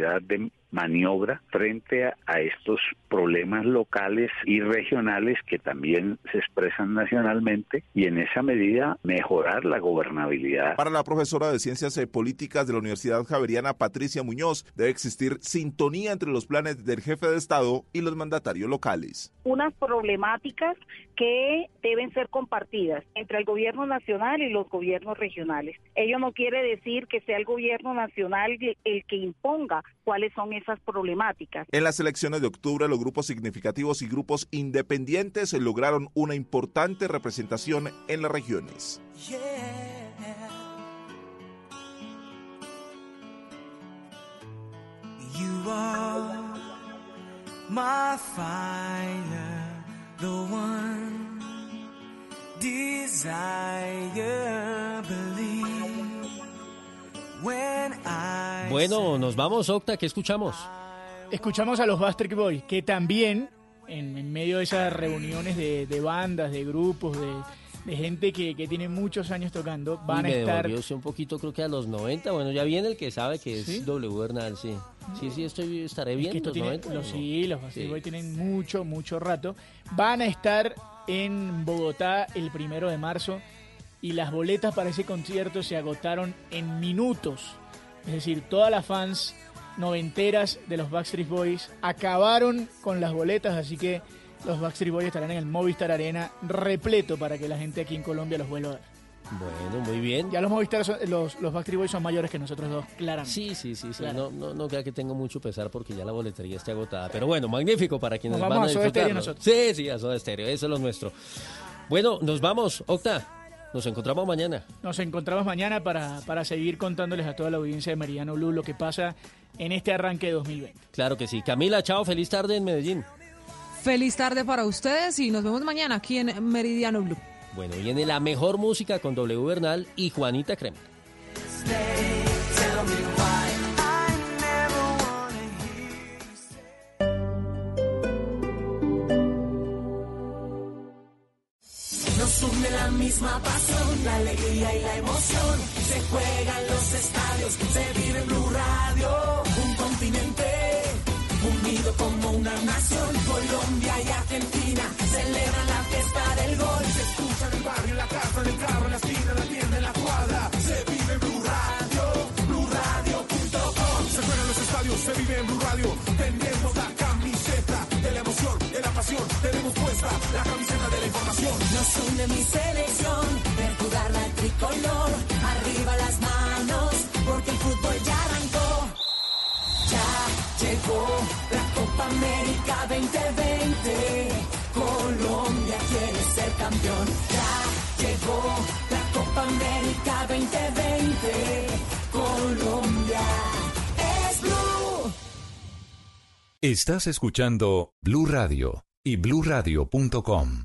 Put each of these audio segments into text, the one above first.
capacidad de maniobra frente a, estos problemas locales y regionales que también se expresan nacionalmente y en esa medida mejorar la gobernabilidad. Para la profesora de Ciencias Políticas de la Universidad Javeriana Patricia Muñoz, debe existir sintonía entre los planes del jefe de Estado y los mandatarios locales. Unas problemáticas que deben ser compartidas entre el gobierno nacional y los gobiernos regionales. Ello no quiere decir que sea el gobierno nacional el que imponga cuáles son esas problemáticas. En las elecciones de octubre, los grupos significativos y grupos independientes lograron una importante representación en las regiones. Bueno, nos vamos, Octa, ¿qué escuchamos? Escuchamos a los Bastric Boys, que también, en, medio de esas reuniones de, bandas, de grupos, de, gente que, tiene muchos años tocando, van a estar... un poquito, creo que a los 90, bueno, ya viene el que sabe que es W Bernal, sí. Sí, sí, estoy, estaré bien. los 90, sí, los Bastric Boys tienen mucho, mucho rato. Van a estar en Bogotá el primero de marzo y las boletas para ese concierto se agotaron en minutos. Es decir, todas las fans noventeras de los Backstreet Boys acabaron con las boletas, así que los Backstreet Boys estarán en el Movistar Arena repleto para que la gente aquí en Colombia los vuelva a ver. Bueno, muy bien. Ya los Movistar, los, los Backstreet Boys son mayores que nosotros dos, claramente. Sí, sí, sí, sí. No, no, no queda que tengo mucho pesar porque ya la boletería está agotada. Pero bueno, magnífico para quienes nos vamos van a, a nosotros. Sí, sí, a Soda Stereo, eso es lo nuestro. Bueno, nos vamos, Octa. Nos encontramos mañana. Nos encontramos mañana para, para seguir contándoles a toda la audiencia de Meridiano Blue lo que pasa en este arranque de 2020. Claro que sí. Camila, chao, feliz tarde en Medellín. Feliz tarde para ustedes y nos vemos mañana aquí en Meridiano Blue. Bueno, viene la mejor música con W Bernal y Juanita Crema. La misma pasión, la alegría y la emoción. Se juega en los estadios, se vive en Blue Radio. Un continente unido como una nación. Colombia y Argentina celebran la fiesta del gol. Se escucha en el barrio, en la casa, en el carro, en la esquina, en la tienda, en la cuadra. Se vive en Blue Radio, BlueRadio.com. Se juega en los estadios, se vive en Blue Radio. Tenemos la camiseta de la emoción, de la pasión. Tenemos puesta la camiseta de. Nos une mi selección, ver jugar la tricolor. Arriba las manos, porque el fútbol ya arrancó. Ya llegó la Copa América 2020. Colombia quiere ser campeón. Ya llegó la Copa América 2020. Colombia es Blue. Estás escuchando Blue Radio y bluradio.com.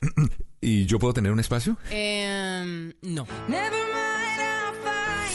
¿Y yo puedo tener un espacio? Eh, no.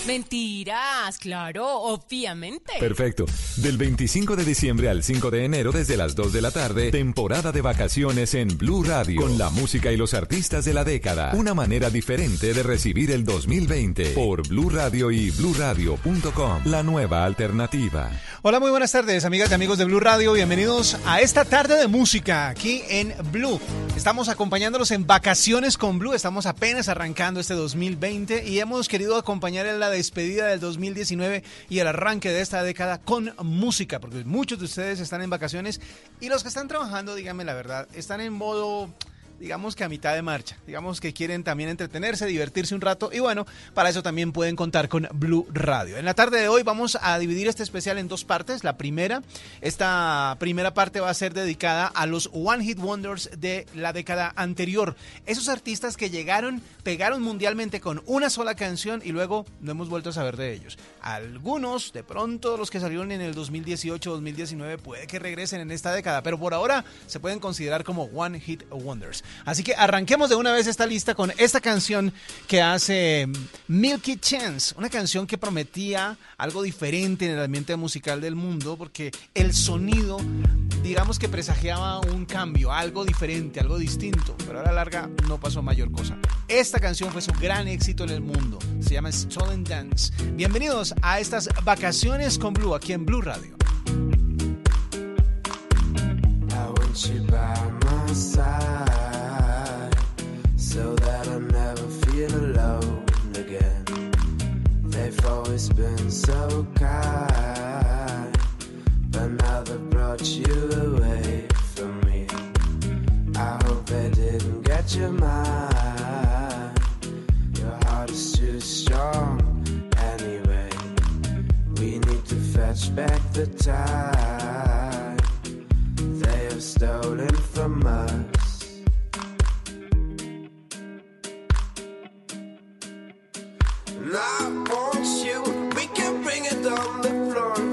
Mentiras, claro, obviamente. Perfecto. Del 25 de diciembre al 5 de enero desde las 2 de la tarde, temporada de vacaciones en Blue Radio, con la música y los artistas de la década. Una manera diferente de recibir el 2020 por Blue Radio y bluradio.com, la nueva alternativa. Hola, muy buenas tardes, amigas y amigos de Blue Radio. Bienvenidos a esta tarde de música aquí en Blue. Estamos acompañándolos en vacaciones con Blue. Estamos apenas arrancando este 2020 y hemos querido acompañar en la despedida del 2019 y el arranque de esta década con música, porque muchos de ustedes están en vacaciones y los que están trabajando, díganme la verdad, están en modo digamos que a mitad de marcha. Digamos que quieren también entretenerse, divertirse un rato y bueno, para eso también pueden contar con Blue Radio. En la tarde de hoy vamos a dividir este especial en dos partes. La primera, esta primera parte va a ser dedicada a los One Hit Wonders de la década anterior. Esos artistas que llegaron, pegaron mundialmente con una sola canción y luego no hemos vuelto a saber de ellos. Algunos, de pronto, los que salieron en el 2018-2019 puede que regresen en esta década, pero por ahora se pueden considerar como One Hit Wonders. Así que arranquemos de una vez esta lista con esta canción que hace Milky Chance, una canción que prometía algo diferente en el ambiente musical del mundo porque el sonido, digamos que presagiaba un cambio, algo diferente, algo distinto, pero a la larga no pasó mayor cosa. Esta canción fue su gran éxito en el mundo, se llama Stolen Dance. Bienvenidos a estas vacaciones con Blue aquí en Blue Radio. your mind. Your too strong fetch back the time they have stolen from us. I want you. We can bring it on the floor.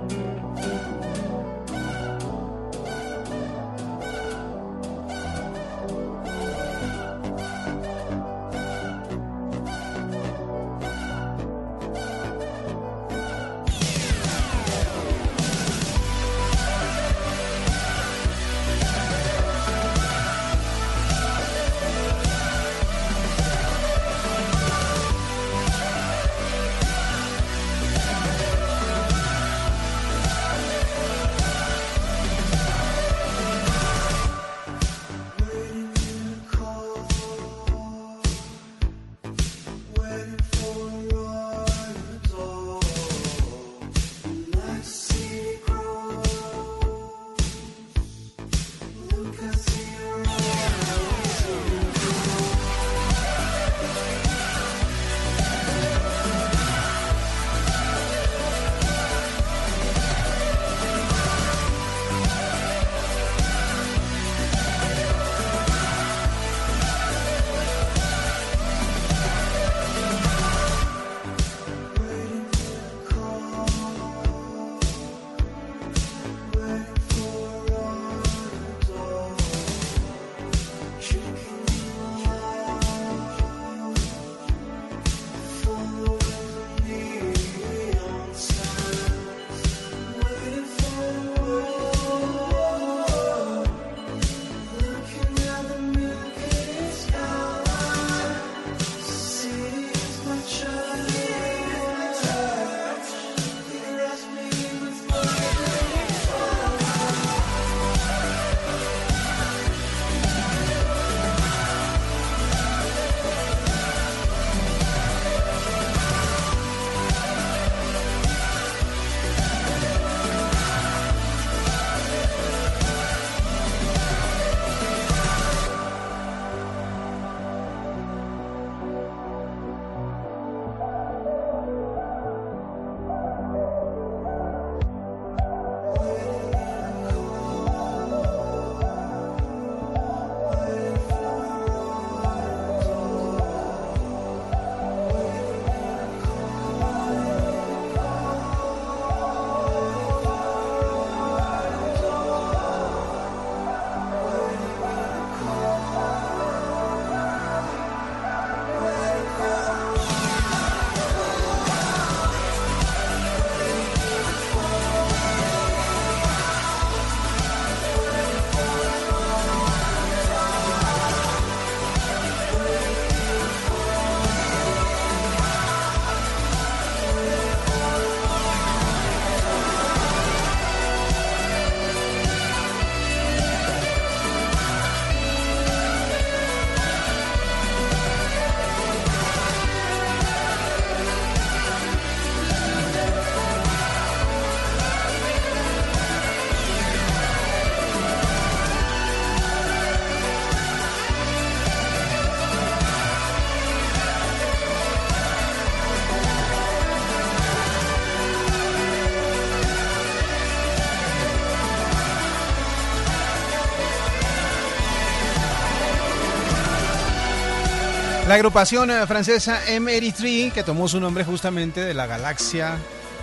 La agrupación eh, francesa M83, que tomó su nombre justamente de la galaxia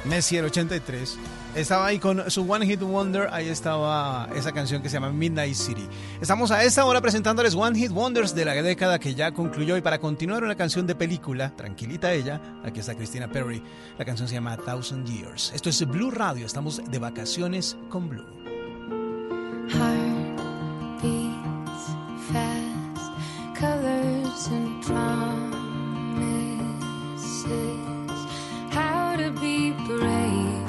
Messier 83, estaba ahí con su One Hit Wonder, ahí estaba esa canción que se llama Midnight City. Estamos a esta hora presentándoles One Hit Wonders de la década que ya concluyó y para continuar una canción de película, tranquilita ella, aquí está Christina Perry, la canción se llama Thousand Years. Esto es Blue Radio, estamos de vacaciones con Blue. Heart promises. How to be brave?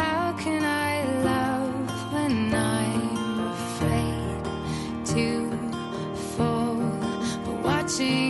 How can I love when I'm afraid to fall? But watching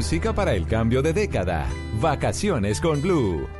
Música para el cambio de década. Vacaciones con Blue.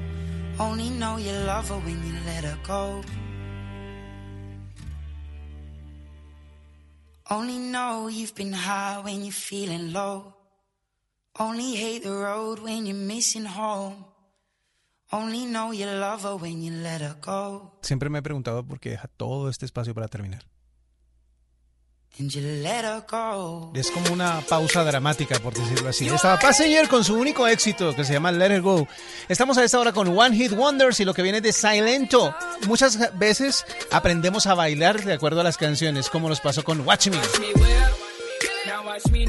Only know you love her when you let her go. Only know you've been high when you're feeling low. Only hate the road when you're missing home. Only know you love her when you let her go. Siempre me he preguntado por qué deja todo este espacio para terminar. And you let her go. Es como una pausa dramática, por decirlo así. Estaba Passenger con su único éxito, que se llama Let Her Go. Estamos a esta hora con One Hit Wonders y lo que viene de Silento. Muchas veces aprendemos a bailar de acuerdo a las canciones, como nos pasó con Watch Me. Now watch me,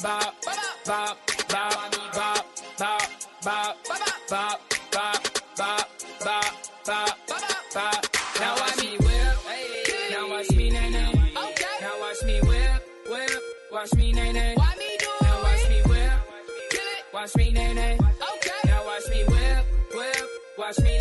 Now watch me whip, now watch me nay nay. Now watch me whip, whip, watch me nay nay. Now watch me whip, watch me nay nay. Watch me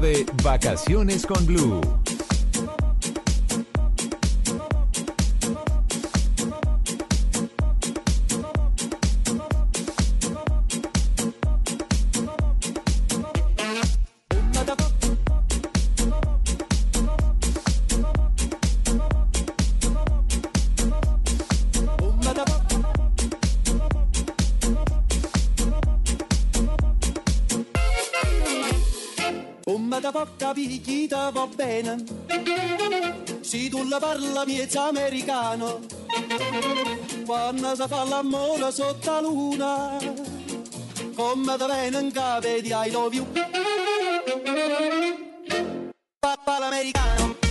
de Vacaciones con Blue. La parla miezza americano Quando si fa l'amore sotto la luna Come da bene in capo di I love you. Papà l'americano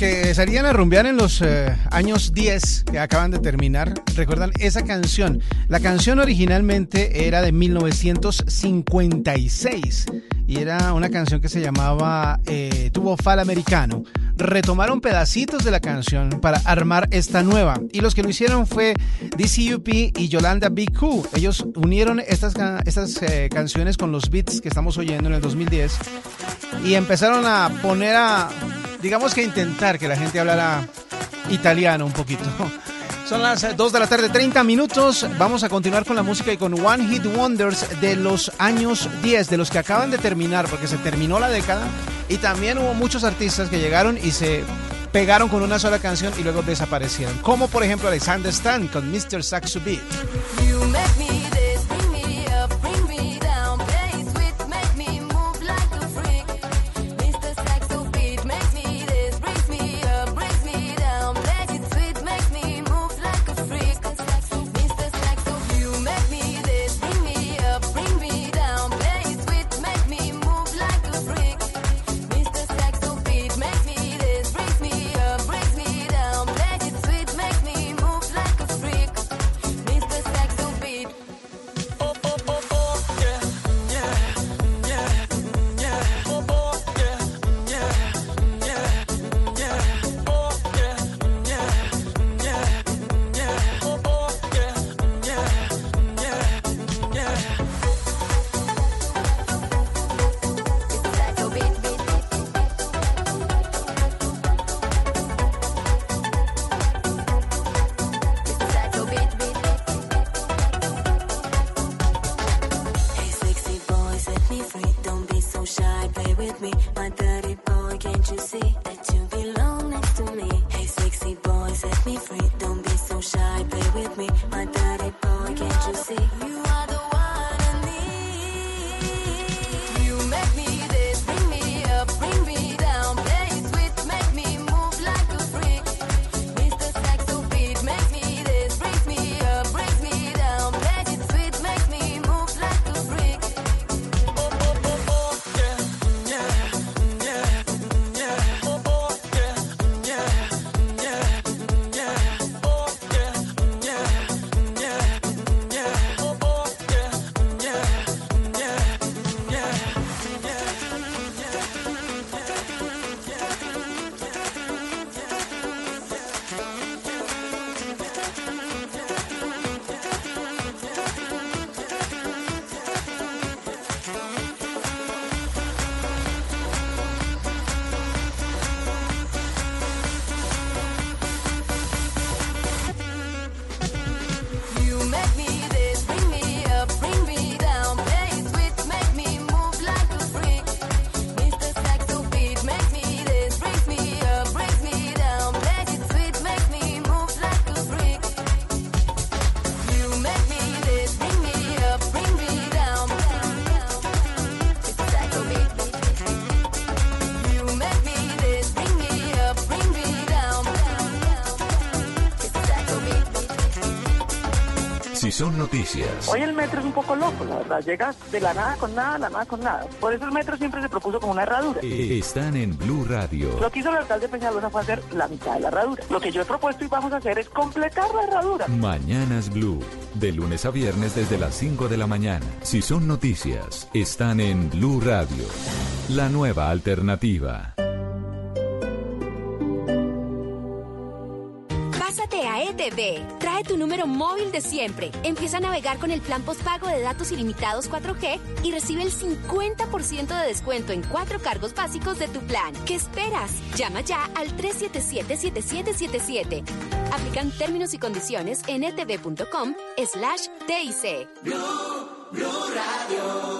que salían a rumbear en los eh, años 10 que acaban de terminar, recuerdan esa canción. La canción originalmente era de 1956 y era una canción que se llamaba eh, Tubo Fal Americano. Retomaron pedacitos de la canción para armar esta nueva y los que lo hicieron fue DCUP y Yolanda BQ. Ellos unieron estas, estas eh, canciones con los beats que estamos oyendo en el 2010 y empezaron a poner a, digamos que intentar que la gente hablara italiano un poquito. Son las eh, 2 de la tarde, 30 minutos. Vamos a continuar con la música y con One Hit Wonders de los años 10, de los que acaban de terminar, porque se terminó la década. Y también hubo muchos artistas que llegaron y se pegaron con una sola canción y luego desaparecieron. Como por ejemplo Alexander Stan con Mr. Saxo. Son noticias. Hoy el metro es un poco loco, la verdad. Llega de la nada con nada, la nada con nada. Por eso el metro siempre se propuso como una herradura. Eh, Están en Blue Radio. Lo que hizo el alcalde Peñalosa fue hacer la mitad de la herradura. Lo que yo he propuesto y vamos a hacer es completar la herradura. Mañanas Blue. De lunes a viernes desde las 5 de la mañana. Si son noticias, están en Blue Radio. La nueva alternativa. Empieza a navegar con el plan postpago de datos ilimitados 4G y recibe el 50% de descuento en cuatro cargos básicos de tu plan. ¿Qué esperas? Llama ya al 377-7777. Aplican términos y condiciones en etv.com slash TIC. Radio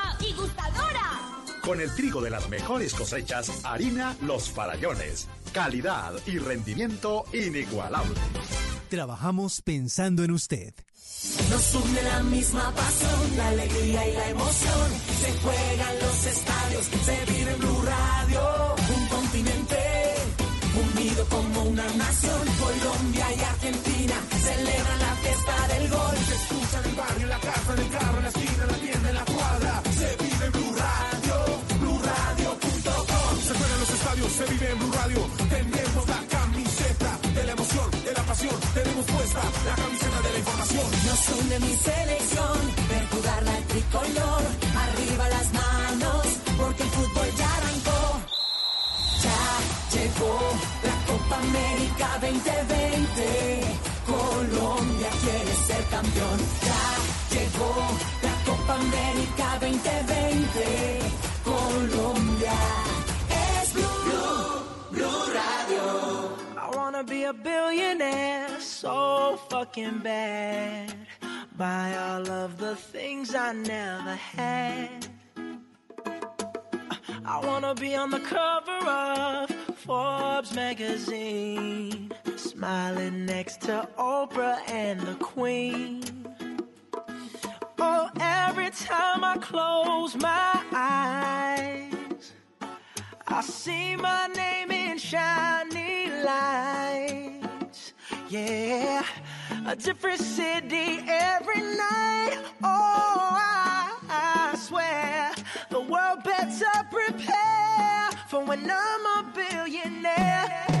y gustadora! Con el trigo de las mejores cosechas, harina Los Farallones. Calidad y rendimiento inigualable. Trabajamos pensando en usted. Nos une la misma pasión, la alegría y la emoción. Se juegan los estadios, se vive en Blue Radio. Un continente unido como una nación. Colombia y Argentina celebran la fiesta del gol. Se escucha en el barrio, en la casa, en el carro, en la esquina, en la tienda, en la cuadra. Se vive en Blue Radio. Tenemos la camiseta de la emoción, de la pasión. Tenemos puesta la camiseta de la información. Nos une mi selección, ver jugar la tricolor. Arriba las manos, porque el fútbol ya arrancó. Ya llegó la Copa América 2020. Colombia quiere ser campeón. Ya llegó la Copa América 2020. Colombia be a billionaire so fucking bad. Buy all of the things I never had. I wanna be on the cover of Forbes magazine, smiling next to Oprah and the Queen. Oh, every time I close my eyes, I see my name in shiny lights. Yeah, a different city every night. Oh, I, I swear the world better prepare for when I'm a billionaire.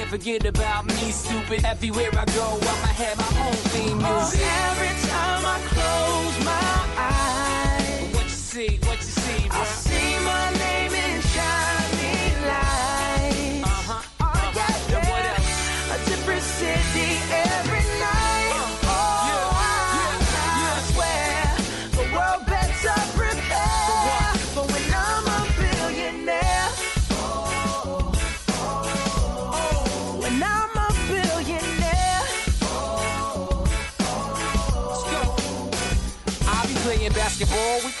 can't forget about me, stupid. Everywhere I go, I'ma have my own theme music. Oh, every time I close my eyes, basketball with the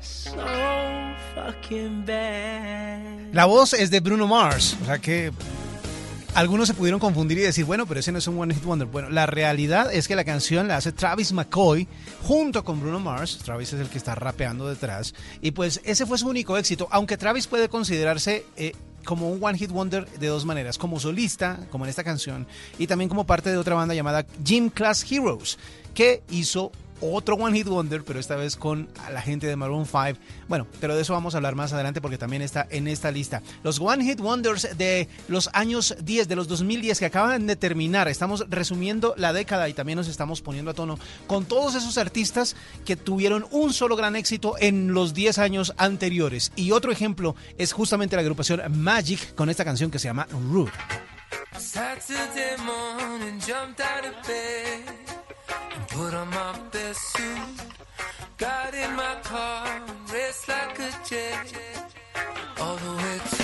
so fucking bad. La voz es de Bruno Mars, o sea que algunos se pudieron confundir y decir, bueno, pero ese no es un One Hit Wonder. Bueno, la realidad es que la canción la hace Travis McCoy junto con Bruno Mars. Travis es el que está rapeando detrás. Y pues ese fue su único éxito, aunque Travis puede considerarse... eh, como un One Hit Wonder de dos maneras, como solista, como en esta canción, y también como parte de otra banda llamada Gym Class Heroes, que hizo otro One Hit Wonder, pero esta vez con la gente de Maroon 5. Bueno, pero de eso vamos a hablar más adelante porque también está en esta lista. Los One Hit Wonders de los años 10, de los 2010 que acaban de terminar. Estamos resumiendo la década y también nos estamos poniendo a tono con todos esos artistas que tuvieron un solo gran éxito en los 10 años anteriores. Y otro ejemplo es justamente la agrupación Magic con esta canción que se llama Rude. Put on my best suit. Got in my car, raced like a jet all the way to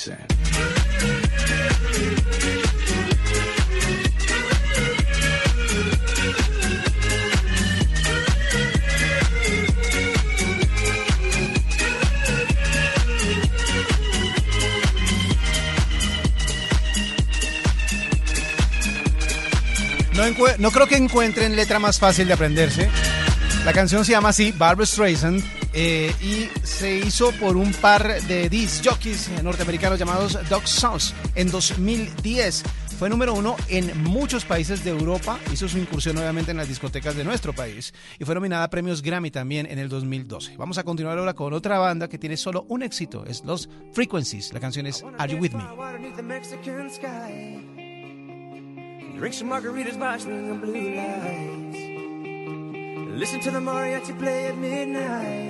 Streisand. No, no creo que encuentren letra más fácil de aprenderse. La canción se llama así, Barbara Streisand, eh, y se hizo por un par de disc jockeys norteamericanos llamados Dog Songs en 2010. Fue número uno en muchos países de Europa, hizo su incursión obviamente en las discotecas de nuestro país y fue nominada a premios Grammy también en el 2012. Vamos a continuar ahora con otra banda que tiene solo un éxito, es Los Frequencies. La canción es Are You With Me? The. Drink some margaritas by swinging blue lights. Listen to the mariachi play at midnight.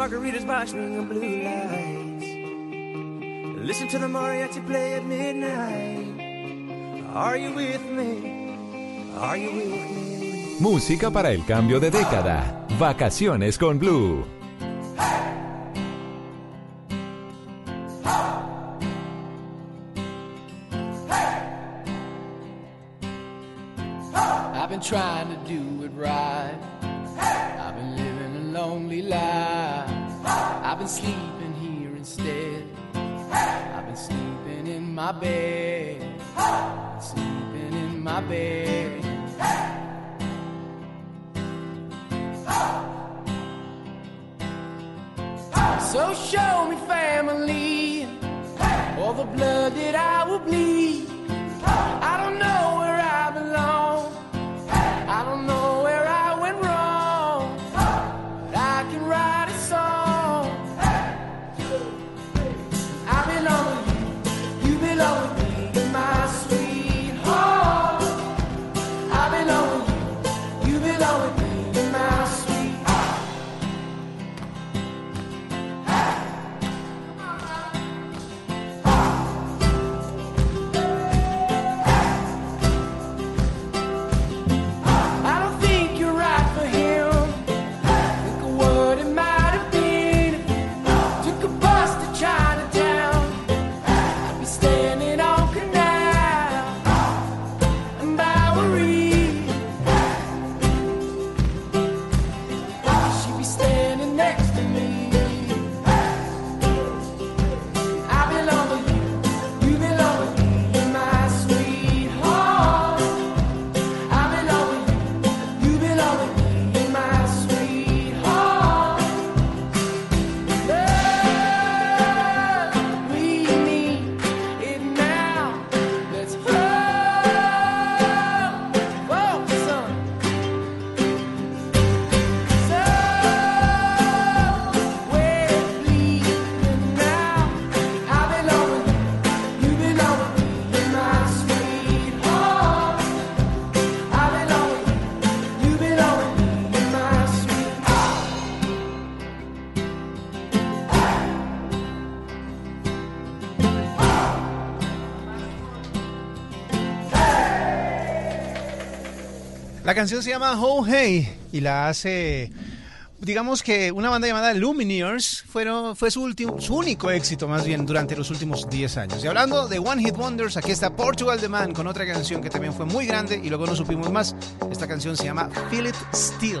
margaritas watching the blue lights. Listen to the mariachi play at midnight. Are you with me? Are you with me? Música para el cambio de década. Vacaciones con Blue. baby. La canción se llama Oh Hey y la hace, digamos que una banda llamada Lumineers fueron, fue su, último, su único éxito más bien durante los últimos 10 años. Y hablando de One Hit Wonders, aquí está Portugal The Man con otra canción que también fue muy grande y luego no supimos más. Esta canción se llama Feel It Still.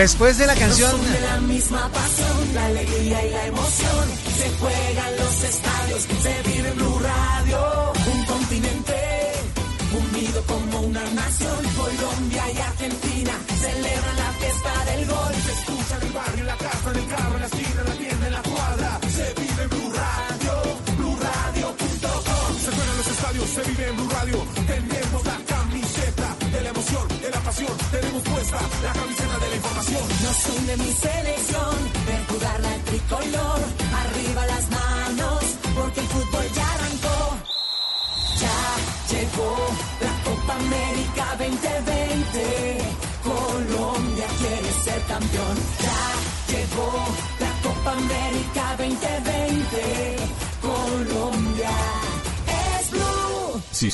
Después de la canción la misma pasión, la alegría y la emoción. Se juegan los estadios, se vive Blue Radio. Un continente unido como una nación. Colombia y Argentina celebran la fiesta del gol. Se escucha en el barrio, en la casa, en el carro, en la esquina, en la tienda, en la cuadra. Se vive Blue Radio, BlueRadio.com. Se juegan los estadios, se vive en Blue Radio. Tenemos la camiseta de la emoción, de la pasión. Tenemos puesta la camiseta. Nos une mi selección, ver jugar la tricolor. Arriba las manos, porque el fútbol ya arrancó. Ya llegó la Copa América 2020. Colombia quiere ser campeón. Ya llegó la Copa América 2020.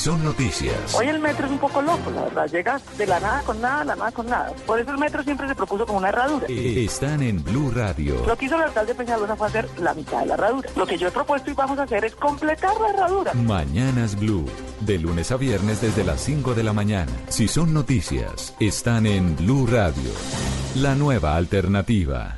Son noticias, Hoy el metro es un poco loco, la verdad. Llega de la nada con nada, la nada con nada. Por eso el metro siempre se propuso como una herradura. eh, están en Blue Radio. Lo que hizo el alcalde Peñalosa fue hacer la mitad de la herradura. Lo que yo he propuesto y vamos a hacer es completar la herradura. Mañanas Blue. De lunes a viernes desde las 5 de la mañana. Si son noticias, están en Blue Radio. La nueva alternativa.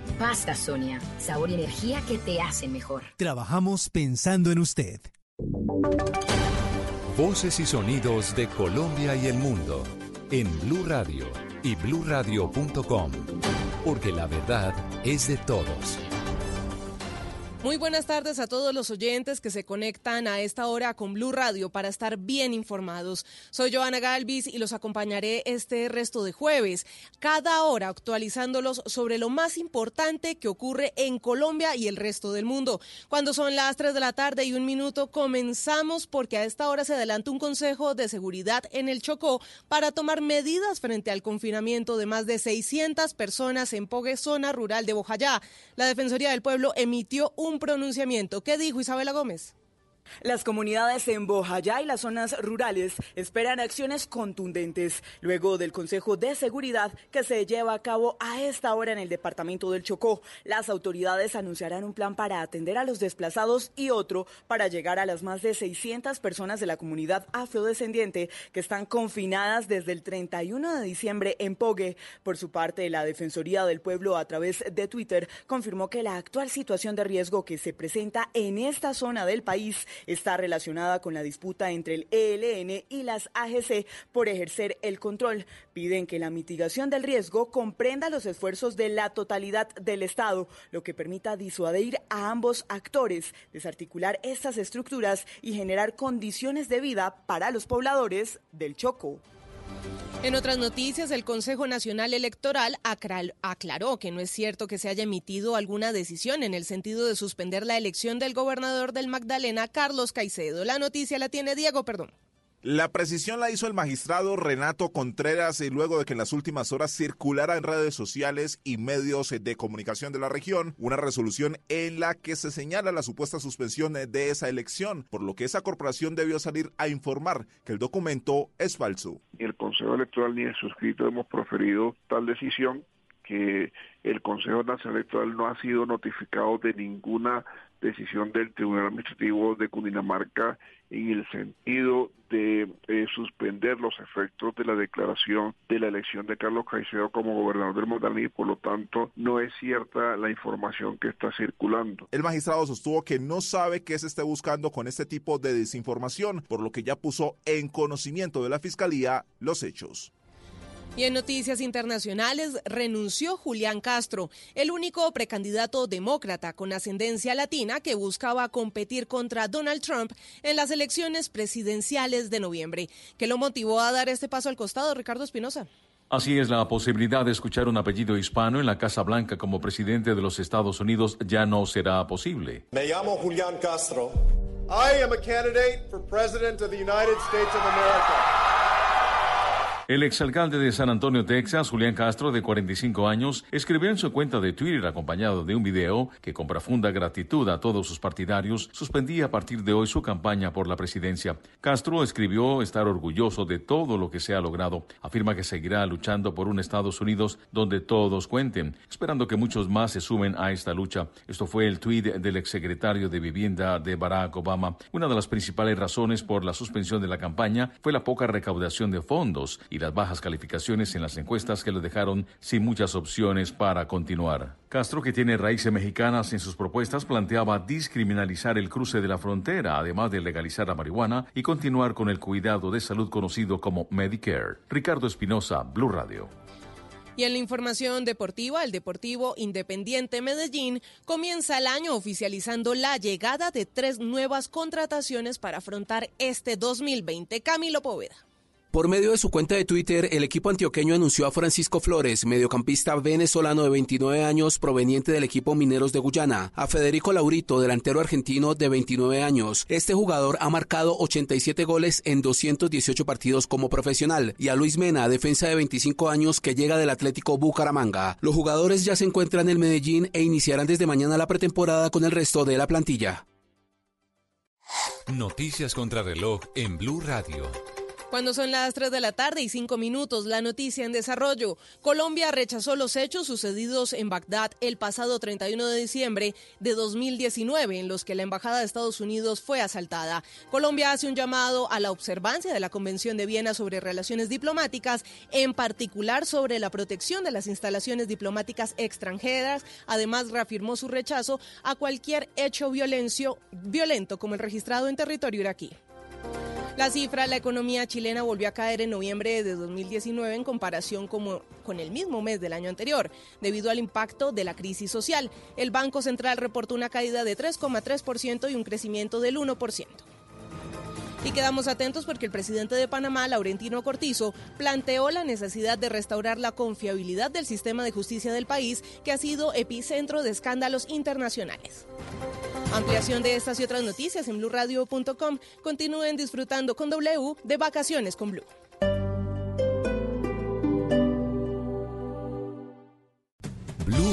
Pasta Sonia, sabor y energía que te hacen mejor. Trabajamos pensando en usted. Voces y sonidos de Colombia y el mundo en Blue Radio y bluradio.com, porque la verdad es de todos. Muy buenas tardes a todos los oyentes que se conectan a esta hora con Blue Radio para estar bien informados. Soy Joana Galvis y los acompañaré este resto de jueves, cada hora actualizándolos sobre lo más importante que ocurre en Colombia y el resto del mundo. Cuando son las 3 de la tarde y un minuto, comenzamos porque a esta hora se adelanta un consejo de seguridad en el Chocó para tomar medidas frente al confinamiento de más de 600 personas en Pogue, zona rural de Bojayá. La Defensoría del Pueblo emitió un pronunciamiento. ¿Qué dijo Isabela Gómez? Las comunidades en Bojayá y las zonas rurales esperan acciones contundentes luego del Consejo de Seguridad que se lleva a cabo a esta hora en el departamento del Chocó. Las autoridades anunciarán un plan para atender a los desplazados y otro para llegar a las más de 600 personas de la comunidad afrodescendiente que están confinadas desde el 31 de diciembre en Pogue. Por su parte, la Defensoría del Pueblo a través de Twitter confirmó que la actual situación de riesgo que se presenta en esta zona del país está relacionada con la disputa entre el ELN y las AGC por ejercer el control. Piden que la mitigación del riesgo comprenda los esfuerzos de la totalidad del Estado, lo que permita disuadir a ambos actores, desarticular estas estructuras y generar condiciones de vida para los pobladores del Choco. En otras noticias, el Consejo Nacional Electoral aclaró que no es cierto que se haya emitido alguna decisión en el sentido de suspender la elección del gobernador del Magdalena, Carlos Caicedo. La noticia la tiene Diego, perdón. La precisión la hizo el magistrado Renato Contreras y luego de que en las últimas horas circulara en redes sociales y medios de comunicación de la región una resolución en la que se señala la supuesta suspensión de esa elección, por lo que esa corporación debió salir a informar que el documento es falso. Ni el Consejo Electoral ni el suscrito hemos proferido tal decisión que el Consejo Nacional Electoral no ha sido notificado de ninguna decisión del Tribunal Administrativo de Cundinamarca en el sentido de eh, suspender los efectos de la declaración de la elección de Carlos Caicedo como gobernador del y por lo tanto no es cierta la información que está circulando. El magistrado sostuvo que no sabe qué se esté buscando con este tipo de desinformación, por lo que ya puso en conocimiento de la Fiscalía los hechos. Y en noticias internacionales, renunció Julián Castro, el único precandidato demócrata con ascendencia latina que buscaba competir contra Donald Trump en las elecciones presidenciales de noviembre. ¿Qué lo motivó a dar este paso al costado, Ricardo Espinosa? Así es, la posibilidad de escuchar un apellido hispano en la Casa Blanca como presidente de los Estados Unidos ya no será posible. Me llamo Julián Castro. I am a candidate for President of the United States of America. El exalcalde de San Antonio, Texas, Julián Castro, de 45 años, escribió en su cuenta de Twitter acompañado de un video que con profunda gratitud a todos sus partidarios suspendía a partir de hoy su campaña por la presidencia. Castro escribió estar orgulloso de todo lo que se ha logrado. Afirma que seguirá luchando por un Estados Unidos donde todos cuenten, esperando que muchos más se sumen a esta lucha. Esto fue el tweet del exsecretario de Vivienda de Barack Obama. Una de las principales razones por la suspensión de la campaña fue la poca recaudación de fondos y las bajas calificaciones en las encuestas que lo dejaron sin muchas opciones para continuar. Castro, que tiene raíces mexicanas en sus propuestas, planteaba discriminalizar el cruce de la frontera, además de legalizar la marihuana y continuar con el cuidado de salud conocido como Medicare. Ricardo Espinosa, Blue Radio. Y en la información deportiva, el Deportivo Independiente Medellín comienza el año oficializando la llegada de tres nuevas contrataciones para afrontar este 2020. Camilo Poveda. Por medio de su cuenta de Twitter, el equipo antioqueño anunció a Francisco Flores, mediocampista venezolano de 29 años proveniente del equipo Mineros de Guyana, a Federico Laurito, delantero argentino de 29 años. Este jugador ha marcado 87 goles en 218 partidos como profesional, y a Luis Mena, defensa de 25 años que llega del Atlético Bucaramanga. Los jugadores ya se encuentran en Medellín e iniciarán desde mañana la pretemporada con el resto de la plantilla. Noticias contra reloj en Blue Radio. Cuando son las 3 de la tarde y 5 minutos, la noticia en desarrollo. Colombia rechazó los hechos sucedidos en Bagdad el pasado 31 de diciembre de 2019, en los que la Embajada de Estados Unidos fue asaltada. Colombia hace un llamado a la observancia de la Convención de Viena sobre relaciones diplomáticas, en particular sobre la protección de las instalaciones diplomáticas extranjeras. Además, reafirmó su rechazo a cualquier hecho violencio, violento como el registrado en territorio iraquí. La cifra, la economía chilena volvió a caer en noviembre de 2019 en comparación con el mismo mes del año anterior, debido al impacto de la crisis social. El Banco Central reportó una caída de 3,3% y un crecimiento del 1%. Y quedamos atentos porque el presidente de Panamá, Laurentino Cortizo, planteó la necesidad de restaurar la confiabilidad del sistema de justicia del país, que ha sido epicentro de escándalos internacionales. Ampliación de estas y otras noticias en blurradio.com. Continúen disfrutando con W de vacaciones con Blue.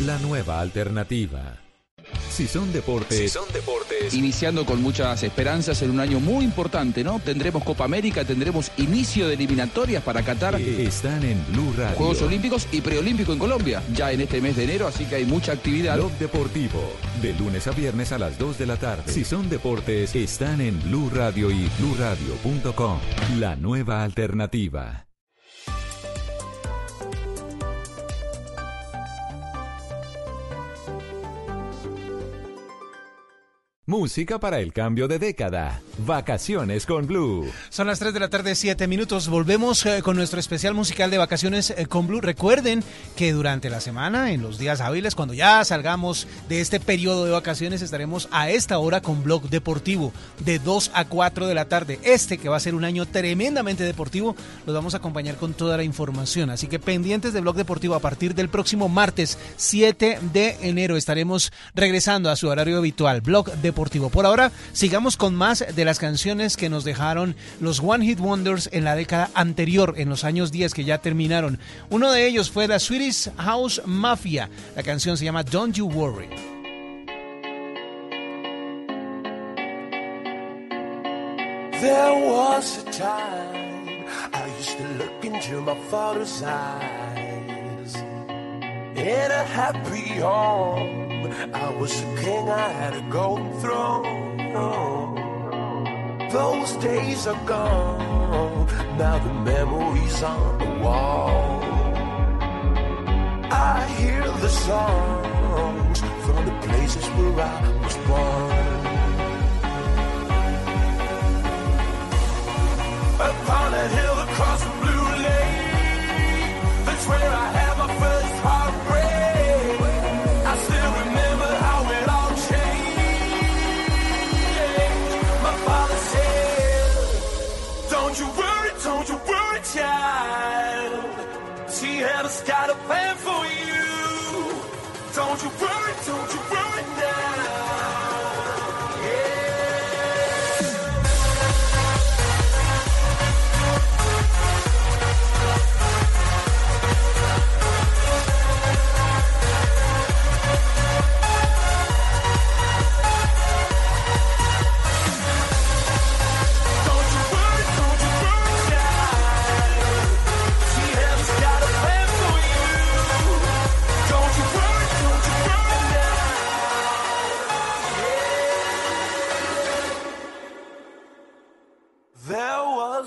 La nueva alternativa. Si son deportes. son deportes. Iniciando con muchas esperanzas en un año muy importante, ¿no? Tendremos Copa América, tendremos inicio de eliminatorias para Qatar. Están en Blue Radio. Juegos Olímpicos y Preolímpico en Colombia, ya en este mes de enero, así que hay mucha actividad. Blog Deportivo. De lunes a viernes a las 2 de la tarde. Si son deportes, están en Blue Radio y bluradio.com. La nueva alternativa. Música para el cambio de década. Vacaciones con Blue. Son las 3 de la tarde, 7 minutos. Volvemos eh, con nuestro especial musical de vacaciones eh, con Blue. Recuerden que durante la semana, en los días hábiles, cuando ya salgamos de este periodo de vacaciones, estaremos a esta hora con Blog Deportivo, de 2 a 4 de la tarde. Este que va a ser un año tremendamente deportivo, los vamos a acompañar con toda la información. Así que pendientes de Blog Deportivo a partir del próximo martes 7 de enero estaremos regresando a su horario habitual. Blog Por ahora, sigamos con más de las canciones que nos dejaron los One Hit Wonders en la década anterior, en los años 10 que ya terminaron. Uno de ellos fue la Swedish House Mafia. La canción se llama Don't You Worry. There was a time I used to look into my father's eyes. In a happy home, I was a king, I had a golden throne. Those days are gone, now the memories on the wall. I hear the songs from the places where I was born. Upon a hill across the blue lake, that's where I had Has got a plan for you. Don't you worry, don't you worry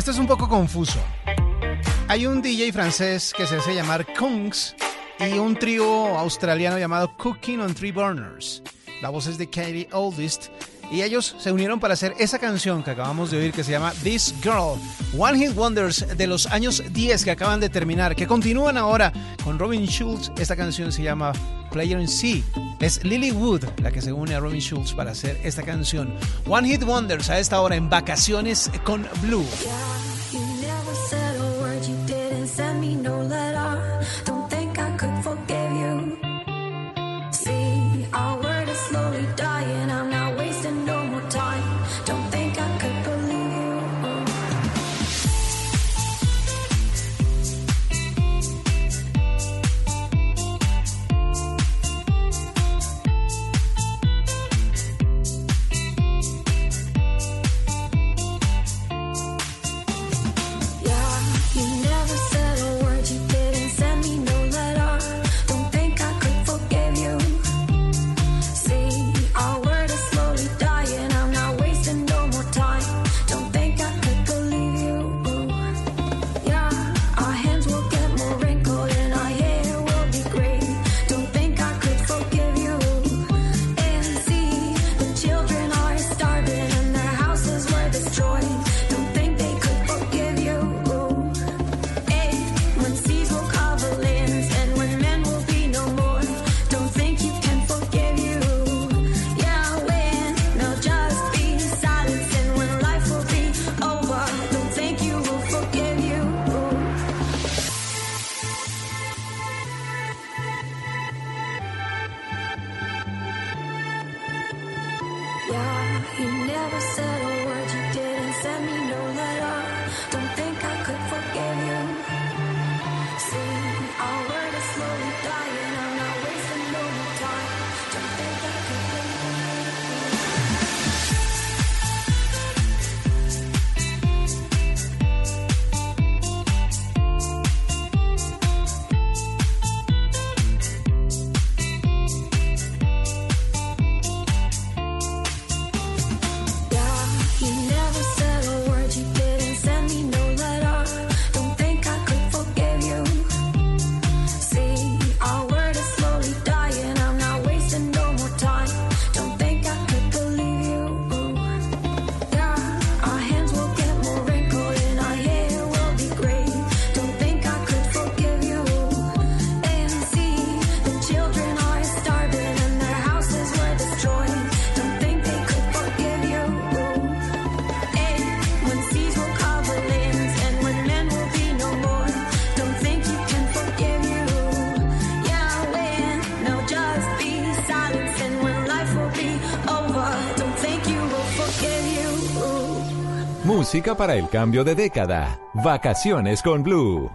Esto es un poco confuso. Hay un DJ francés que se hace llamar Kungs y un trío australiano llamado Cooking on Three Burners. La voz es de Katie Oldest y ellos se unieron para hacer esa canción que acabamos de oír que se llama This Girl, One Hit Wonders de los años 10 que acaban de terminar, que continúan ahora con Robin Schulz. Esta canción se llama Player in C. Es Lily Wood la que se une a Robin Schulz para hacer esta canción. One Hit Wonders a esta hora en vacaciones con Blue. para el cambio de década. Vacaciones con Blue.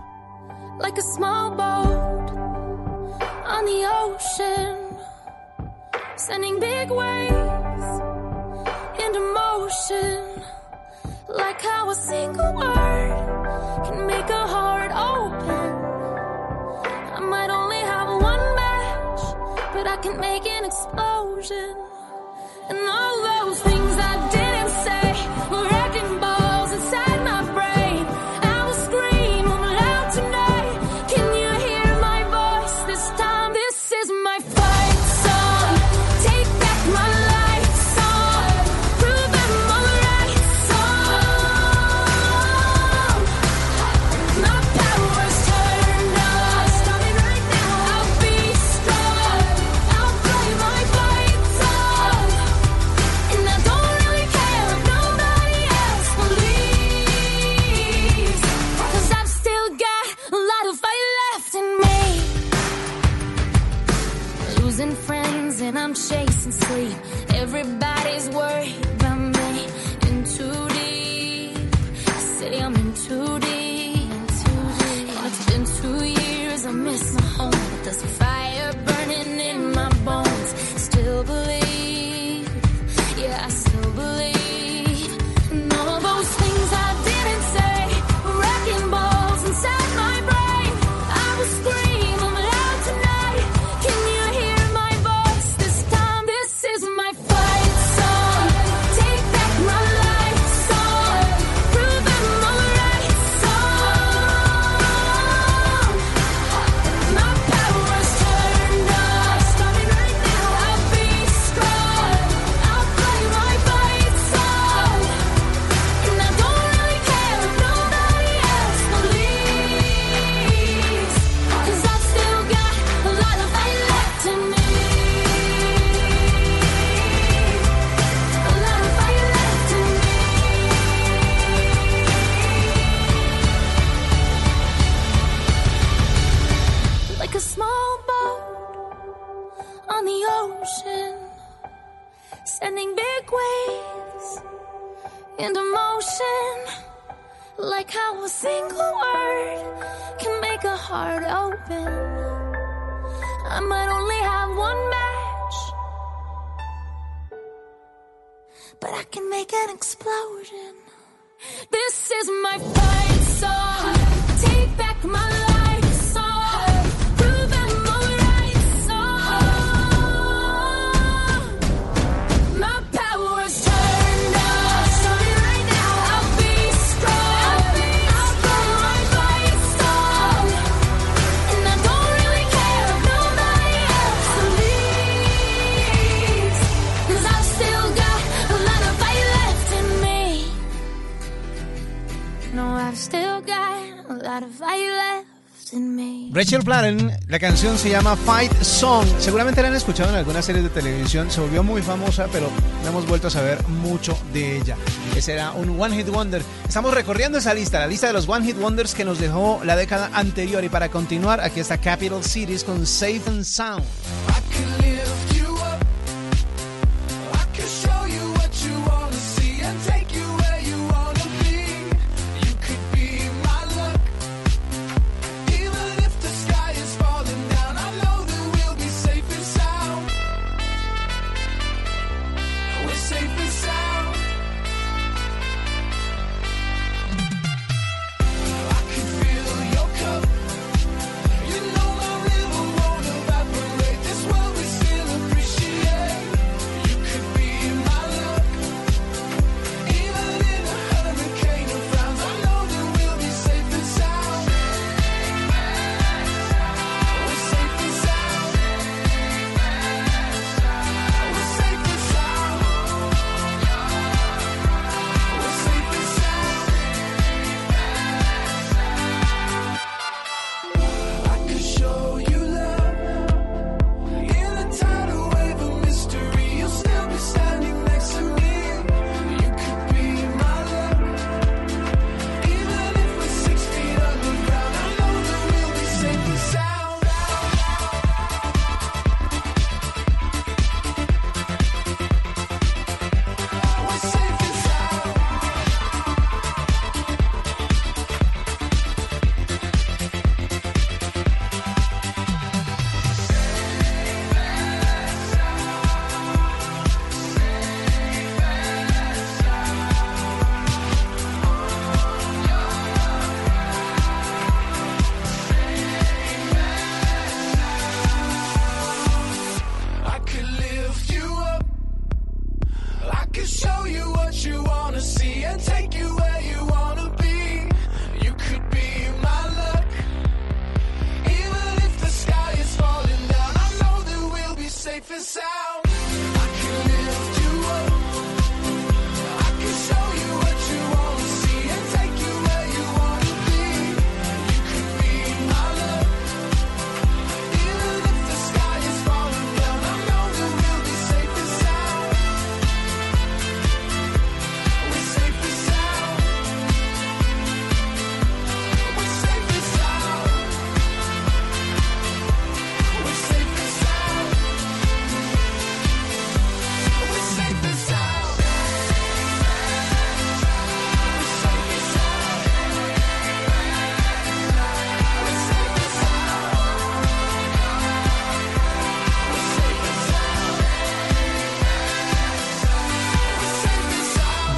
La canción se llama Fight Song. Seguramente la han escuchado en algunas series de televisión. Se volvió muy famosa, pero no hemos vuelto a saber mucho de ella. Ese era un One Hit Wonder. Estamos recorriendo esa lista, la lista de los One Hit Wonders que nos dejó la década anterior. Y para continuar, aquí está Capital Cities con Safe and Sound.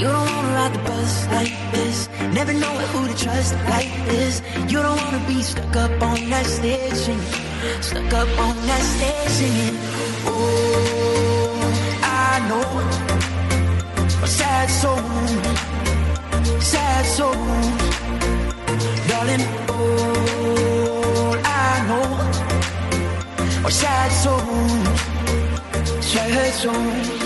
You don't wanna ride the bus like this, never know who to trust like this. You don't wanna be stuck up on that singing, stuck up on that singing. Oh, I know a sad soul, sad soul, darling. All I know are sad souls, sad souls.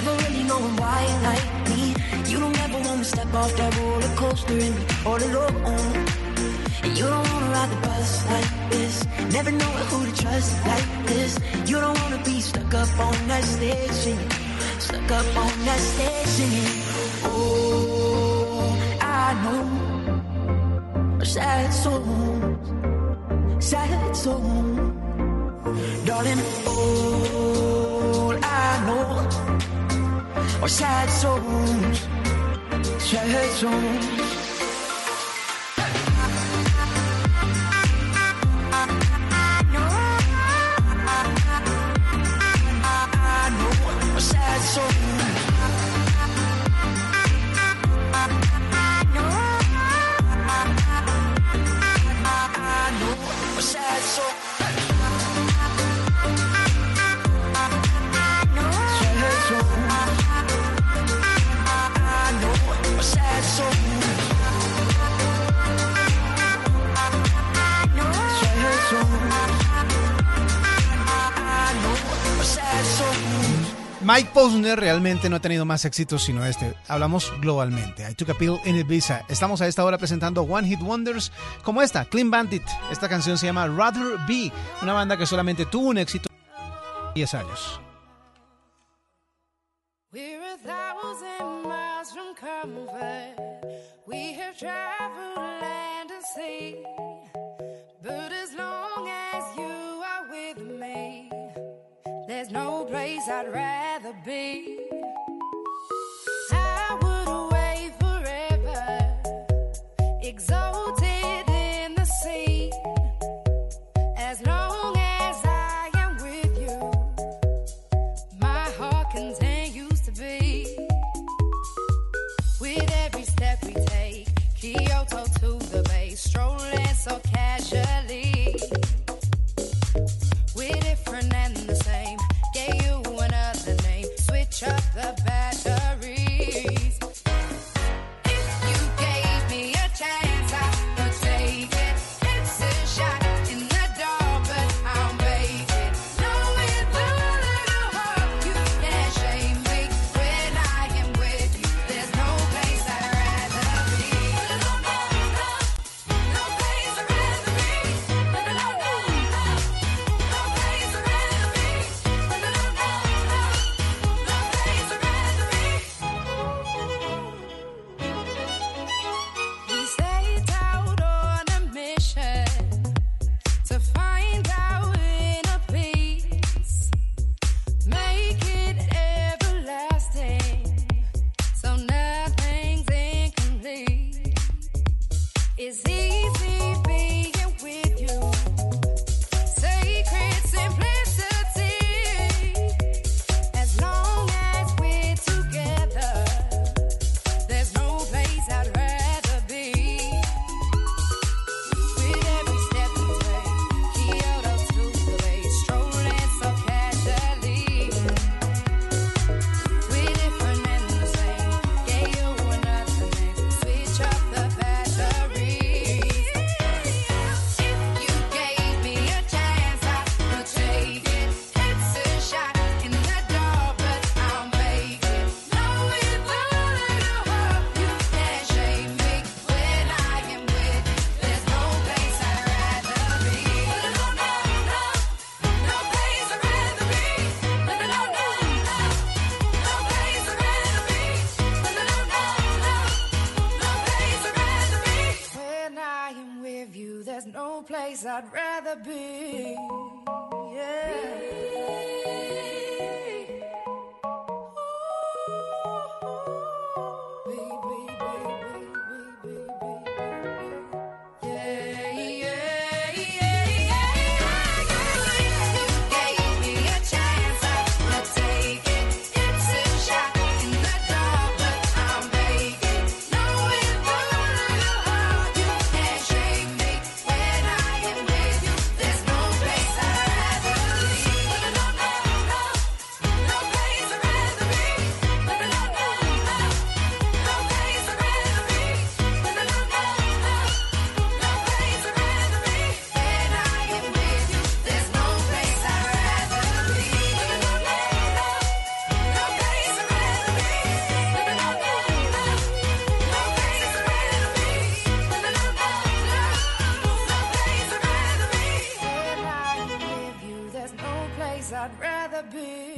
Never really knowing why like me. You don't ever wanna step off that roller coaster and be all alone. And you don't wanna ride the bus like this, never know who to trust like this. You don't wanna be stuck up on that stage stuck up on that stage. sad songs, sad songs. Mike Posner realmente no ha tenido más éxitos sino este. Hablamos globalmente. I took a pill in Ibiza. Estamos a esta hora presentando One Hit Wonders como esta, Clean Bandit. Esta canción se llama Rather Be, una banda que solamente tuvo un éxito 10 años. We're a thousand miles from. We have traveled land and sea. No place I'd rather be. I'd rather be.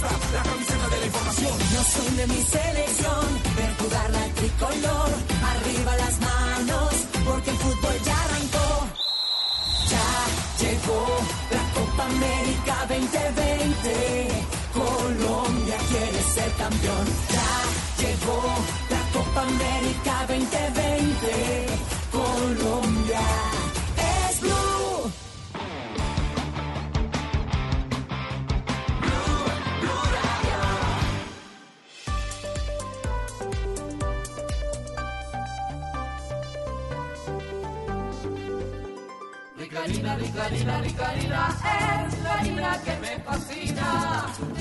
La camiseta de la información. Nos une mi selección, ver jugar la tricolor. Arriba las manos, porque el fútbol ya arrancó. Ya llegó la Copa América 2020. Colombia quiere ser campeón. Ya llegó la Copa América 2020. Colombia rica harina, rica harina, es la harina que me fascina.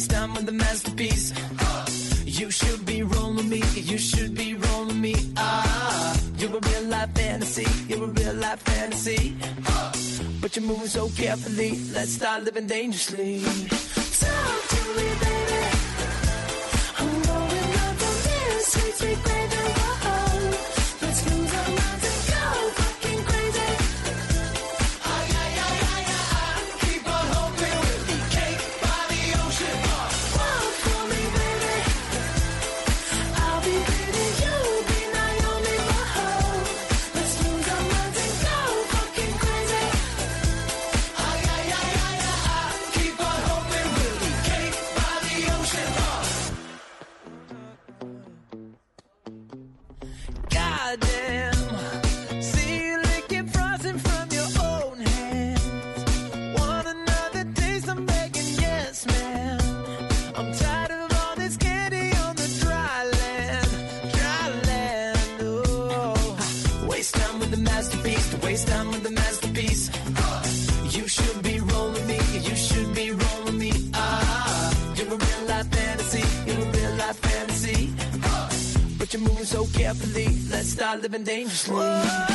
Waste time with the masterpiece. You should be rolling me, you should be rolling me. Ah, you're a real life fantasy, you're a real life fantasy. But you're moving so carefully, let's start living dangerously. Talk to me, baby. I'm going up from this sweet, sweet baby. Let's start living dangerously. Talk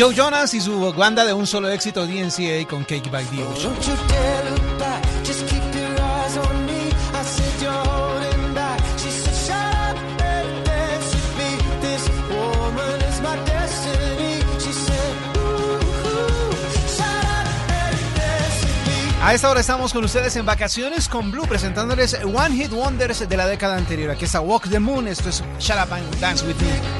Joe Jonas y su banda de un solo éxito DNCA con Cake by the Ocean. A esta hora estamos con ustedes en vacaciones con Blue presentándoles One Hit Wonders de la década anterior. Aquí está Walk the Moon, esto es Shut Up and Dance With Me.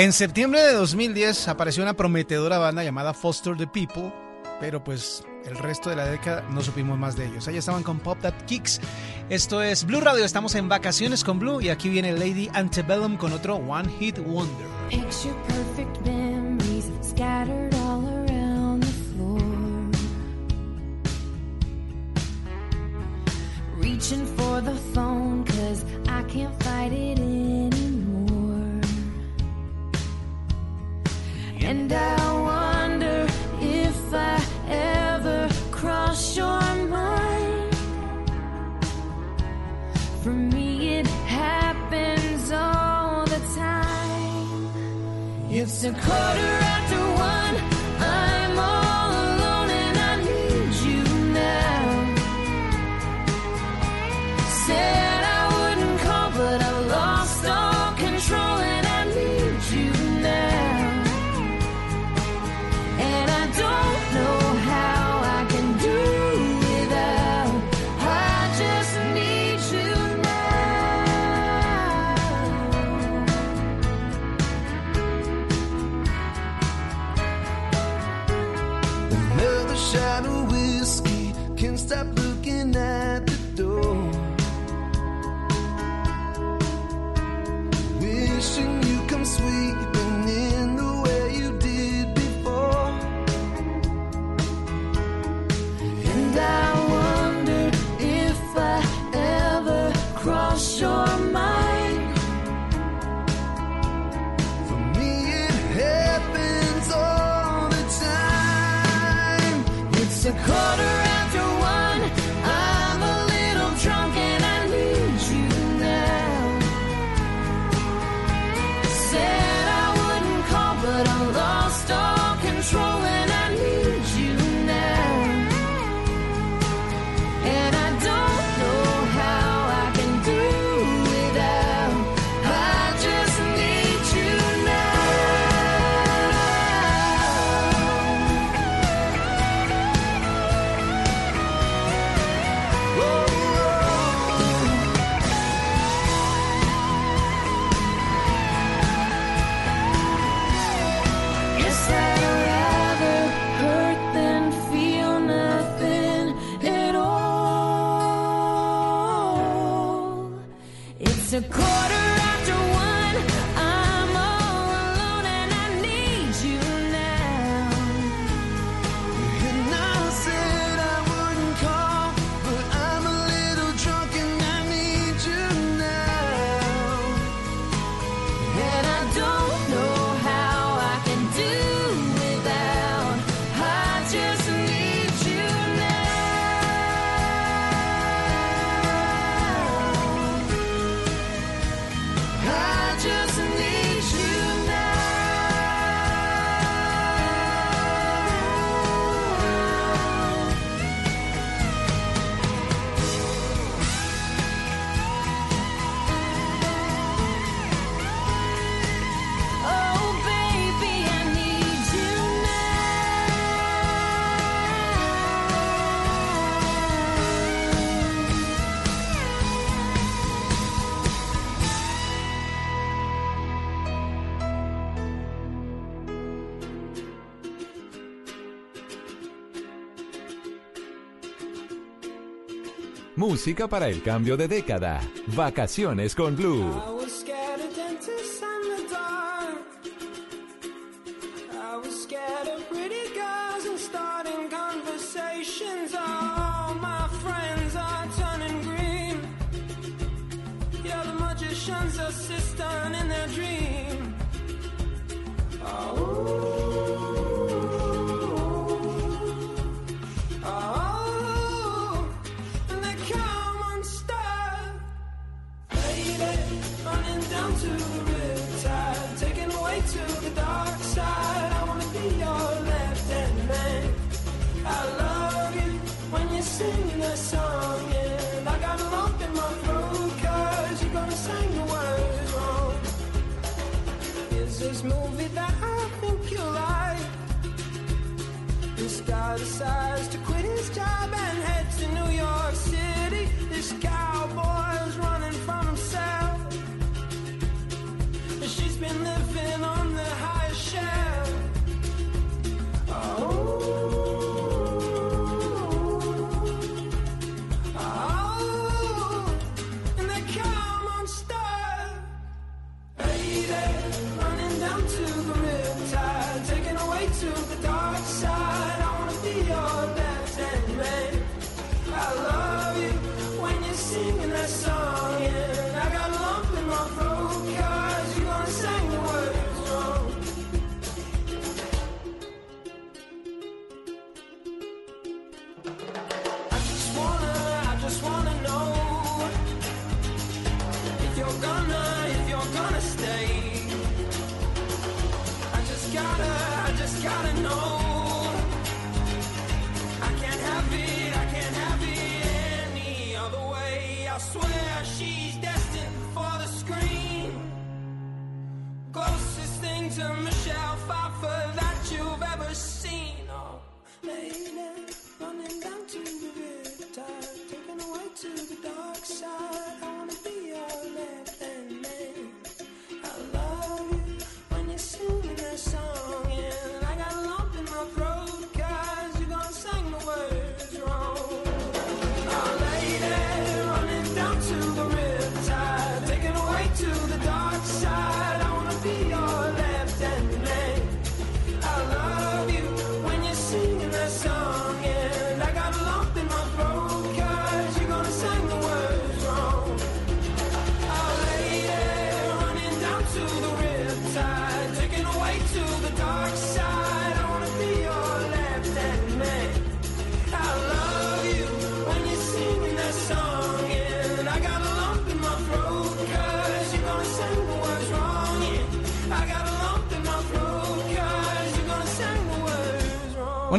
En septiembre de 2010 apareció una prometedora banda llamada Foster the People, pero pues el resto de la década no supimos más de ellos. Ahí estaban con Pop That Kicks. Esto es Blue Radio, estamos en vacaciones con Blue y aquí viene Lady Antebellum con otro One Hit Wonder. música para el cambio de década. Vacaciones con Blue. to me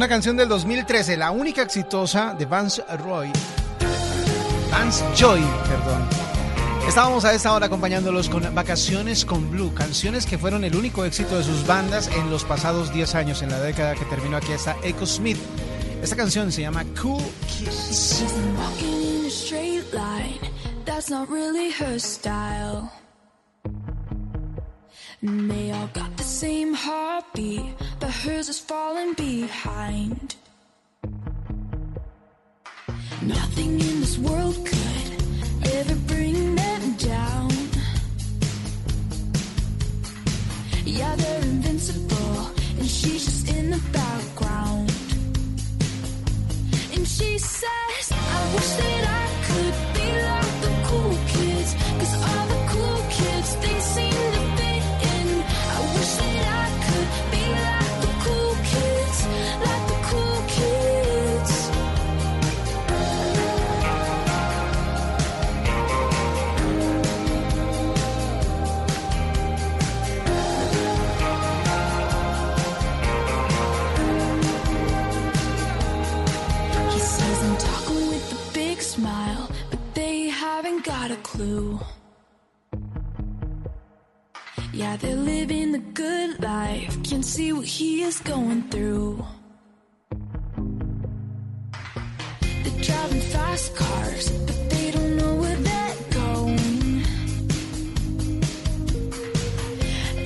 Una canción del 2013, la única exitosa de Vance Roy. Vance Joy, perdón. Estábamos a esta hora acompañándolos con Vacaciones con Blue, canciones que fueron el único éxito de sus bandas en los pasados 10 años, en la década que terminó aquí está Echo Smith. Esta canción se llama Cool Kiss. that's not really her style. same heartbeat, but hers is falling behind. Nothing in this world could ever bring them down. Yeah, they're invincible, and she's just in the background. And she says, I wish that I could be like the cool kid. got a clue. Yeah, they're living the good life. Can see what he is going through. They're driving fast cars, but they don't know where they're going.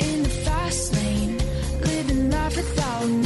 In the fast lane, living life without.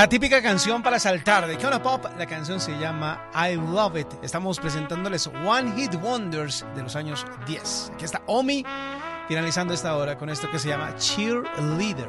La típica canción para saltar de Kiona Pop, la canción se llama I Love It. Estamos presentándoles One Hit Wonders de los años 10. Aquí está Omi finalizando esta hora con esto que se llama Cheerleader.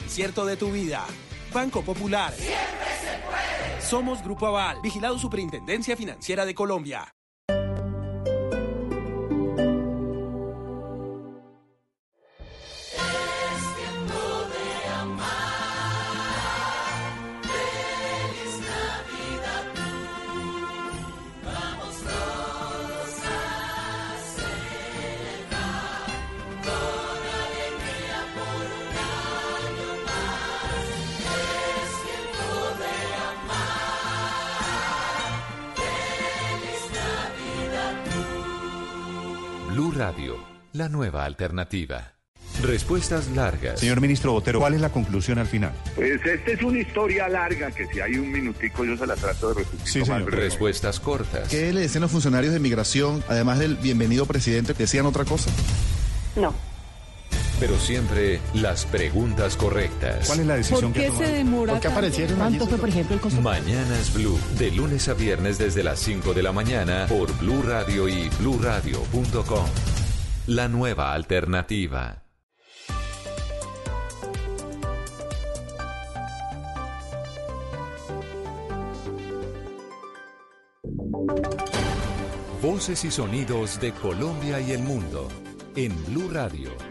acierto de tu vida. Banco Popular. Somos Grupo Aval, vigilado Superintendencia Financiera de Colombia. Radio, la nueva alternativa. Respuestas largas. Señor ministro Botero, ¿cuál es la conclusión al final? Pues esta es una historia larga que si hay un minutico yo se la trato de resumir. Sí, señor. Respuestas cortas. ¿Qué le decían los funcionarios de migración, además del bienvenido presidente, decían otra cosa? No. Pero siempre las preguntas correctas. ¿Cuál es la decisión ¿Por qué se demora tanto? ¿Cuánto fue, por ejemplo, el costo? Mañanas Blue, de lunes a viernes desde las 5 de la mañana por Blue Radio y bluradio.com. La nueva alternativa. Voces y sonidos de Colombia y el mundo en Blue Radio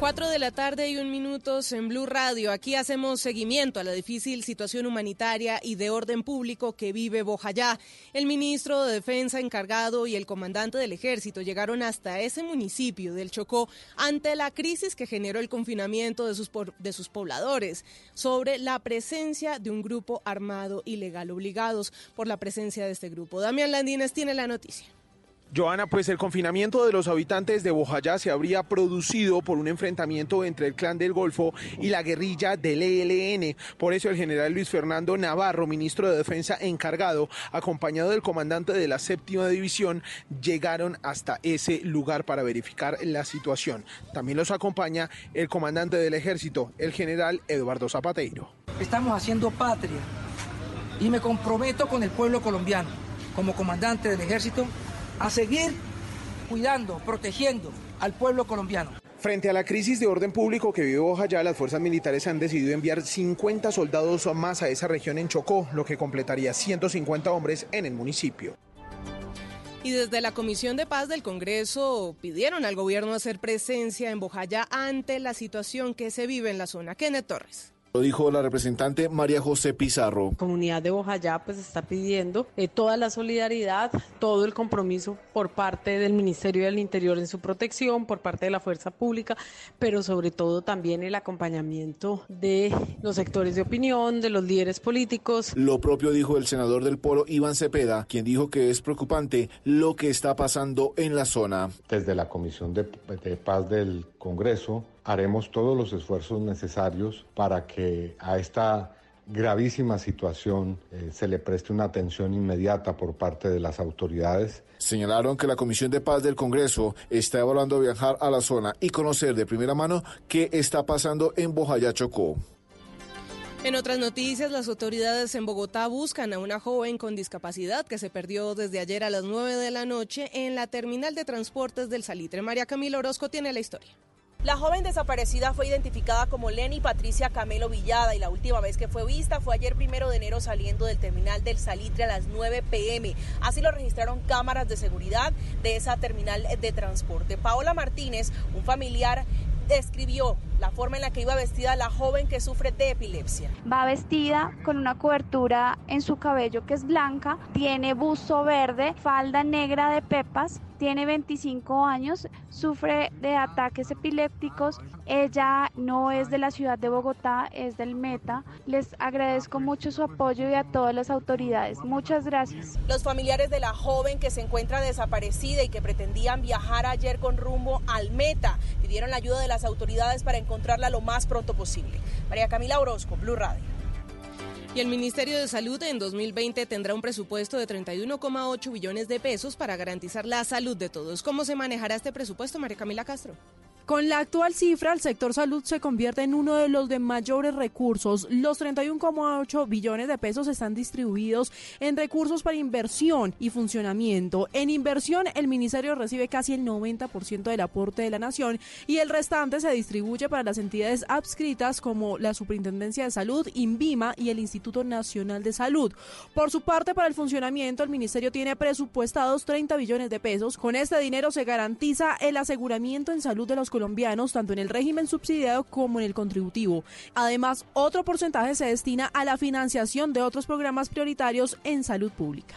4 de la tarde y un minutos en Blue Radio. Aquí hacemos seguimiento a la difícil situación humanitaria y de orden público que vive Bojayá. El ministro de Defensa encargado y el comandante del ejército llegaron hasta ese municipio del Chocó ante la crisis que generó el confinamiento de sus, de sus pobladores sobre la presencia de un grupo armado ilegal, obligados por la presencia de este grupo. Damián Landines tiene la noticia. Joana, pues el confinamiento de los habitantes de Bojayá se habría producido por un enfrentamiento entre el clan del Golfo y la guerrilla del ELN. Por eso el general Luis Fernando Navarro, ministro de Defensa encargado, acompañado del comandante de la séptima división, llegaron hasta ese lugar para verificar la situación. También los acompaña el comandante del ejército, el general Eduardo Zapateiro. Estamos haciendo patria y me comprometo con el pueblo colombiano, como comandante del ejército, a seguir cuidando, protegiendo al pueblo colombiano. Frente a la crisis de orden público que vive Bojayá, las fuerzas militares han decidido enviar 50 soldados más a esa región en Chocó, lo que completaría 150 hombres en el municipio. Y desde la Comisión de Paz del Congreso pidieron al gobierno hacer presencia en Bojayá ante la situación que se vive en la zona. Kenneth Torres. Lo dijo la representante María José Pizarro. comunidad de Bojayá pues está pidiendo eh, toda la solidaridad, todo el compromiso por parte del Ministerio del Interior en su protección, por parte de la fuerza pública, pero sobre todo también el acompañamiento de los sectores de opinión, de los líderes políticos. Lo propio dijo el senador del Polo, Iván Cepeda, quien dijo que es preocupante lo que está pasando en la zona. Desde la Comisión de, de Paz del Congreso haremos todos los esfuerzos necesarios para que a esta gravísima situación eh, se le preste una atención inmediata por parte de las autoridades. Señalaron que la Comisión de Paz del Congreso está evaluando viajar a la zona y conocer de primera mano qué está pasando en Bojayá, Chocó. En otras noticias, las autoridades en Bogotá buscan a una joven con discapacidad que se perdió desde ayer a las 9 de la noche en la terminal de transportes del Salitre. María Camila Orozco tiene la historia. La joven desaparecida fue identificada como Lenny Patricia Camelo Villada y la última vez que fue vista fue ayer primero de enero saliendo del terminal del Salitre a las 9 pm. Así lo registraron cámaras de seguridad de esa terminal de transporte. Paola Martínez, un familiar, describió la forma en la que iba vestida la joven que sufre de epilepsia. Va vestida con una cobertura en su cabello que es blanca, tiene buzo verde, falda negra de pepas, tiene 25 años, sufre de ataques epilépticos. Ella no es de la ciudad de Bogotá, es del Meta. Les agradezco mucho su apoyo y a todas las autoridades. Muchas gracias. Los familiares de la joven que se encuentra desaparecida y que pretendían viajar ayer con rumbo al Meta pidieron la ayuda de las autoridades para encontrarla lo más pronto posible. María Camila Orozco, Blue Radio. Y el Ministerio de Salud en 2020 tendrá un presupuesto de 31,8 billones de pesos para garantizar la salud de todos. ¿Cómo se manejará este presupuesto, María Camila Castro? Con la actual cifra, el sector salud se convierte en uno de los de mayores recursos. Los 31,8 billones de pesos están distribuidos en recursos para inversión y funcionamiento. En inversión, el ministerio recibe casi el 90% del aporte de la nación y el restante se distribuye para las entidades adscritas como la Superintendencia de Salud, INVIMA y el Instituto Nacional de Salud. Por su parte, para el funcionamiento, el ministerio tiene presupuestados 30 billones de pesos. Con este dinero se garantiza el aseguramiento en salud de los colombianos, tanto en el régimen subsidiado como en el contributivo. Además, otro porcentaje se destina a la financiación de otros programas prioritarios en salud pública.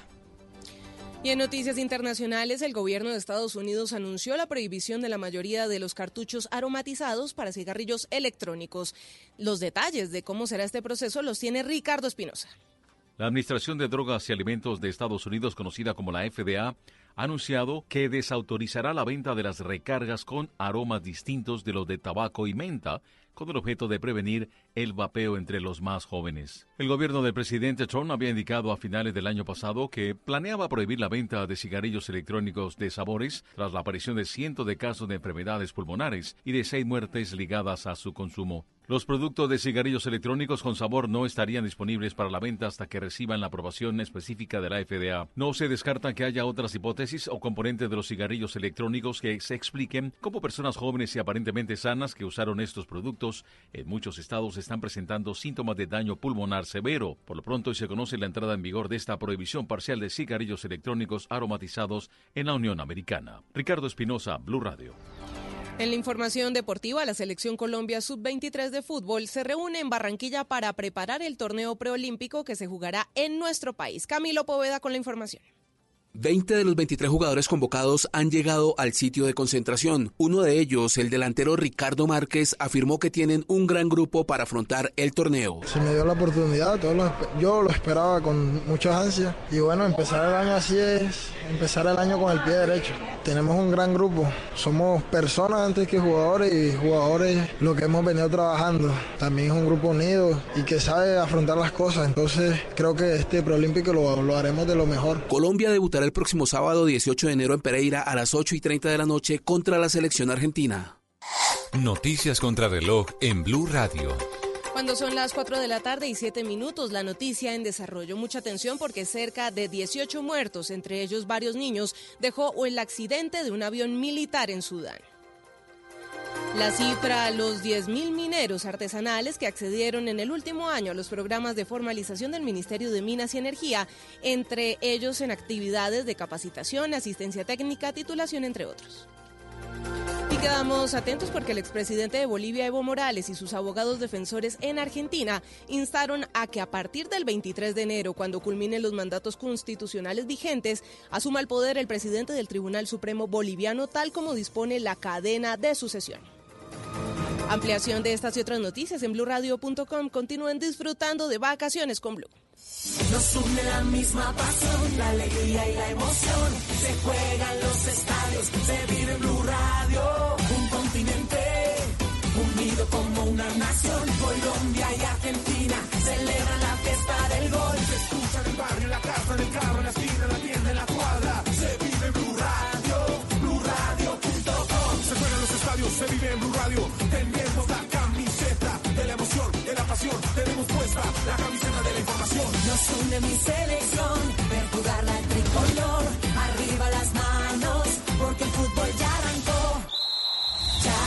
Y en noticias internacionales, el gobierno de Estados Unidos anunció la prohibición de la mayoría de los cartuchos aromatizados para cigarrillos electrónicos. Los detalles de cómo será este proceso los tiene Ricardo Espinosa. La Administración de Drogas y Alimentos de Estados Unidos, conocida como la FDA, ha anunciado que desautorizará la venta de las recargas con aromas distintos de los de tabaco y menta, con el objeto de prevenir el vapeo entre los más jóvenes. El gobierno del presidente Trump había indicado a finales del año pasado que planeaba prohibir la venta de cigarrillos electrónicos de sabores tras la aparición de cientos de casos de enfermedades pulmonares y de seis muertes ligadas a su consumo. Los productos de cigarrillos electrónicos con sabor no estarían disponibles para la venta hasta que reciban la aprobación específica de la FDA. No se descarta que haya otras hipótesis o componentes de los cigarrillos electrónicos que se expliquen como personas jóvenes y aparentemente sanas que usaron estos productos en muchos estados están presentando síntomas de daño pulmonar severo. Por lo pronto se conoce la entrada en vigor de esta prohibición parcial de cigarrillos electrónicos aromatizados en la Unión Americana. Ricardo Espinosa, Blue Radio. En la información deportiva, la selección Colombia Sub-23 de fútbol se reúne en Barranquilla para preparar el torneo preolímpico que se jugará en nuestro país. Camilo Poveda con la información. 20 de los 23 jugadores convocados han llegado al sitio de concentración. Uno de ellos, el delantero Ricardo Márquez, afirmó que tienen un gran grupo para afrontar el torneo. Se me dio la oportunidad, todos yo lo esperaba con muchas ansias y bueno, empezar el año así es empezar el año con el pie derecho. Tenemos un gran grupo, somos personas antes que jugadores y jugadores lo que hemos venido trabajando. También es un grupo unido y que sabe afrontar las cosas, entonces creo que este preolímpico lo, lo haremos de lo mejor. Colombia debutará el próximo sábado 18 de enero en Pereira a las 8 y 30 de la noche contra la selección argentina. Noticias contra reloj en Blue Radio. Cuando son las 4 de la tarde y 7 minutos, la noticia en desarrollo. Mucha atención porque cerca de 18 muertos, entre ellos varios niños, dejó el accidente de un avión militar en Sudán. La cifra, los 10.000 mineros artesanales que accedieron en el último año a los programas de formalización del Ministerio de Minas y Energía, entre ellos en actividades de capacitación, asistencia técnica, titulación, entre otros. Quedamos atentos porque el expresidente de Bolivia, Evo Morales, y sus abogados defensores en Argentina instaron a que a partir del 23 de enero, cuando culminen los mandatos constitucionales vigentes, asuma el poder el presidente del Tribunal Supremo Boliviano, tal como dispone la cadena de sucesión. Ampliación de estas y otras noticias en blurradio.com. Continúen disfrutando de vacaciones con Blue. Nos une la misma pasión, la alegría y la emoción. Se juegan los estadios, se vive Blue Radio. Un continente unido como una nación. Colombia y Argentina celebran la fiesta del gol. Se escucha en el barrio, en la casa, en el carro, en la esquina, en la tienda, en la cuadra. Se vive Blue Radio, BlueRadio.com. Se juegan los estadios, se vive en Blue Radio. La camiseta de la información. Nos une mi selección, ver jugar la tricolor. Arriba las manos, porque el fútbol ya arrancó. Ya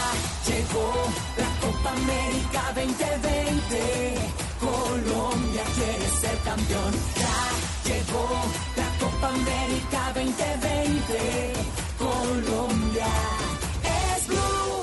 llegó la Copa América 2020. Colombia quiere ser campeón. Ya llegó la Copa América 2020.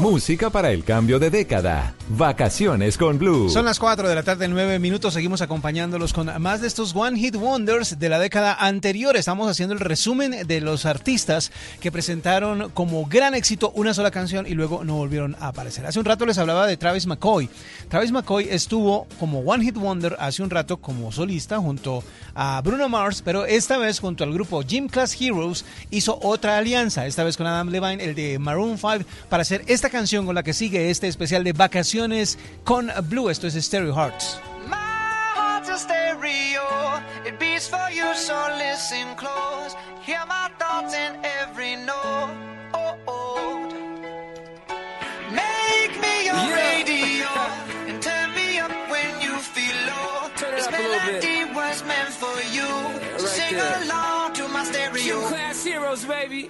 Música para el cambio de década. Vacaciones con Blue. Son las 4 de la tarde, 9 minutos. Seguimos acompañándolos con más de estos One Hit Wonders de la década anterior. Estamos haciendo el resumen de los artistas que presentaron como gran éxito una sola canción y luego no volvieron a aparecer. Hace un rato les hablaba de Travis McCoy. Travis McCoy estuvo como One Hit Wonder hace un rato como solista junto a Bruno Mars, pero esta vez junto al grupo Gym Class Heroes hizo otra alianza, esta vez con Adam Levine, el de Maroon 5, para hacer esta canción con la que sigue este especial de vacaciones con Blue. Esto es Stereo Hearts. My heart's a stereo. It beats for you, so listen close. Hear my thoughts in every note. Oh, oh. Make me your radio and turn me up when you feel low. Turn this melody was meant for you. Yeah, sing there. along to my stereo. Class heroes, baby.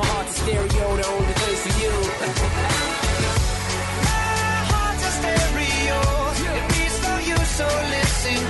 my heart's a stereo, the only place for you. My heart's a stereo. It beats for you, so listen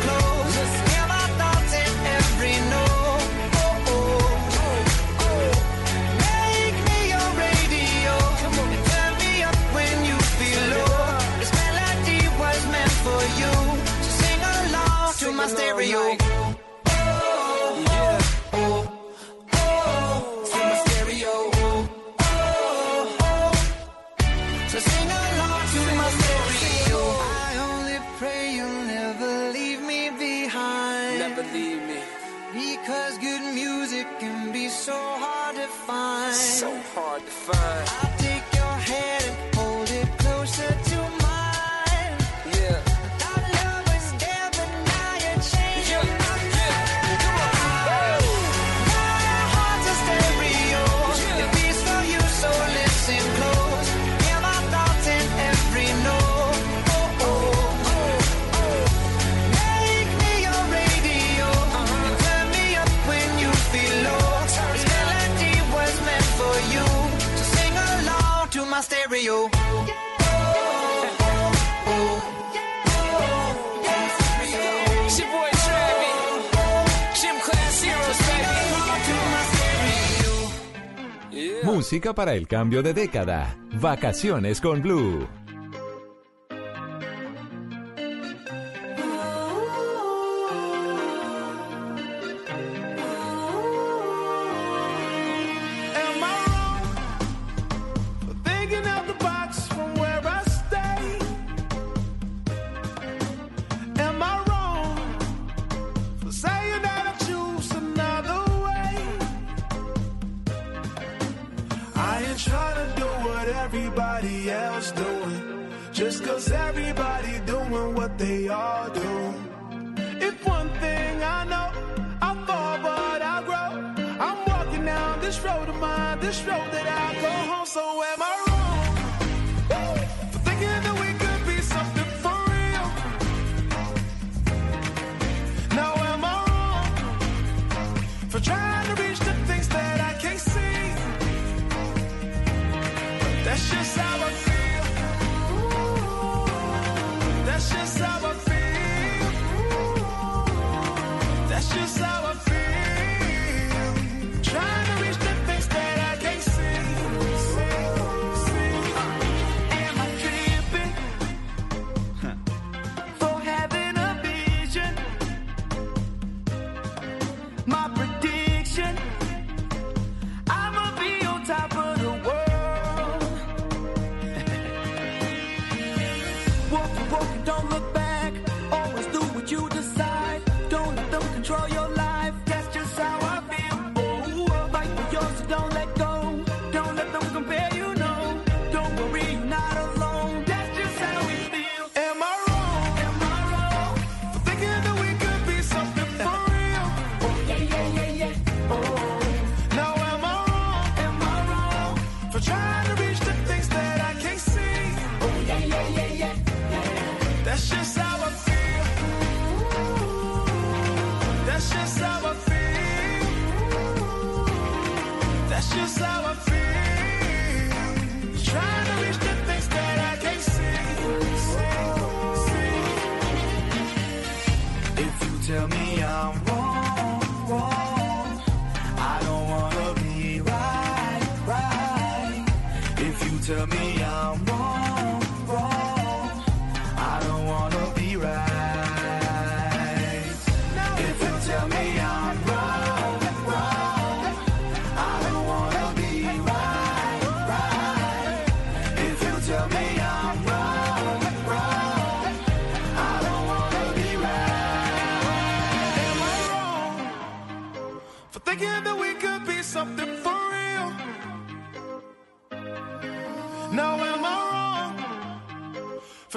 Música para el cambio de década. Vacaciones con Blue.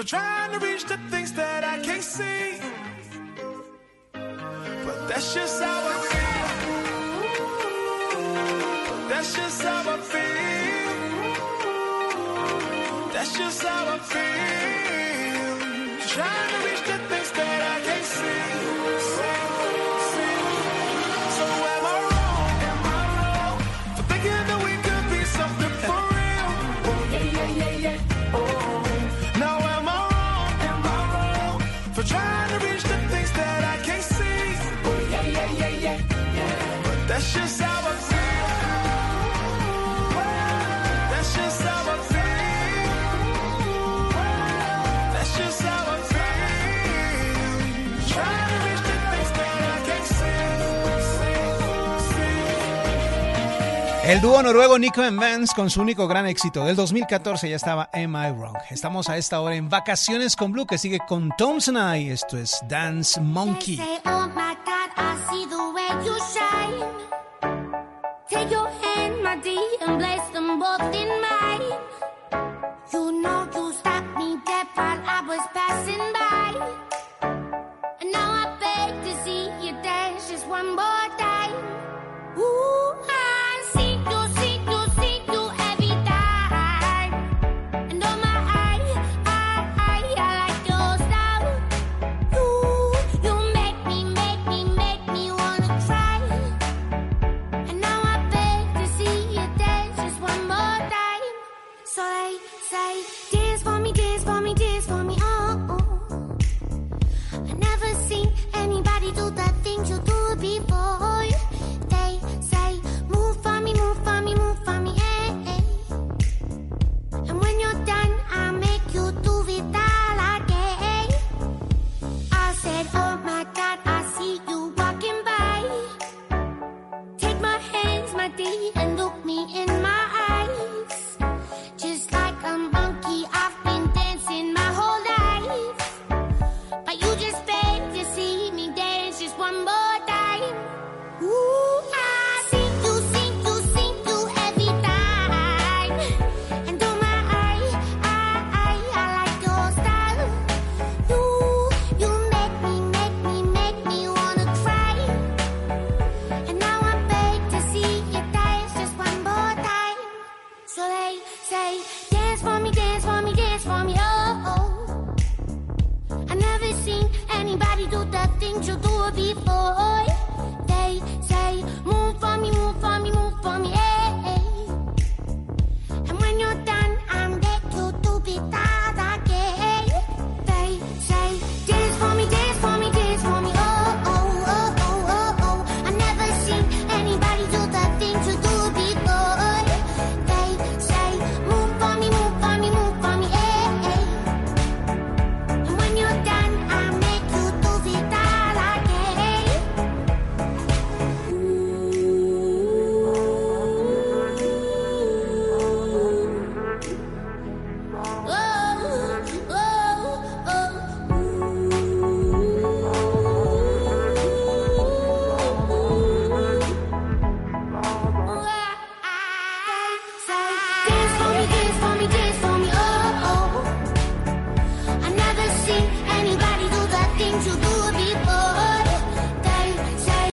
Trying to reach the things that I can't see. But that's just how I feel. That's just how I feel. That's just how I feel. El dúo noruego Nico and con su único gran éxito del 2014 ya estaba Am I Wrong. Estamos a esta hora en Vacaciones con Blue que sigue con Tom's Night. Esto es Dance Monkey. Oh,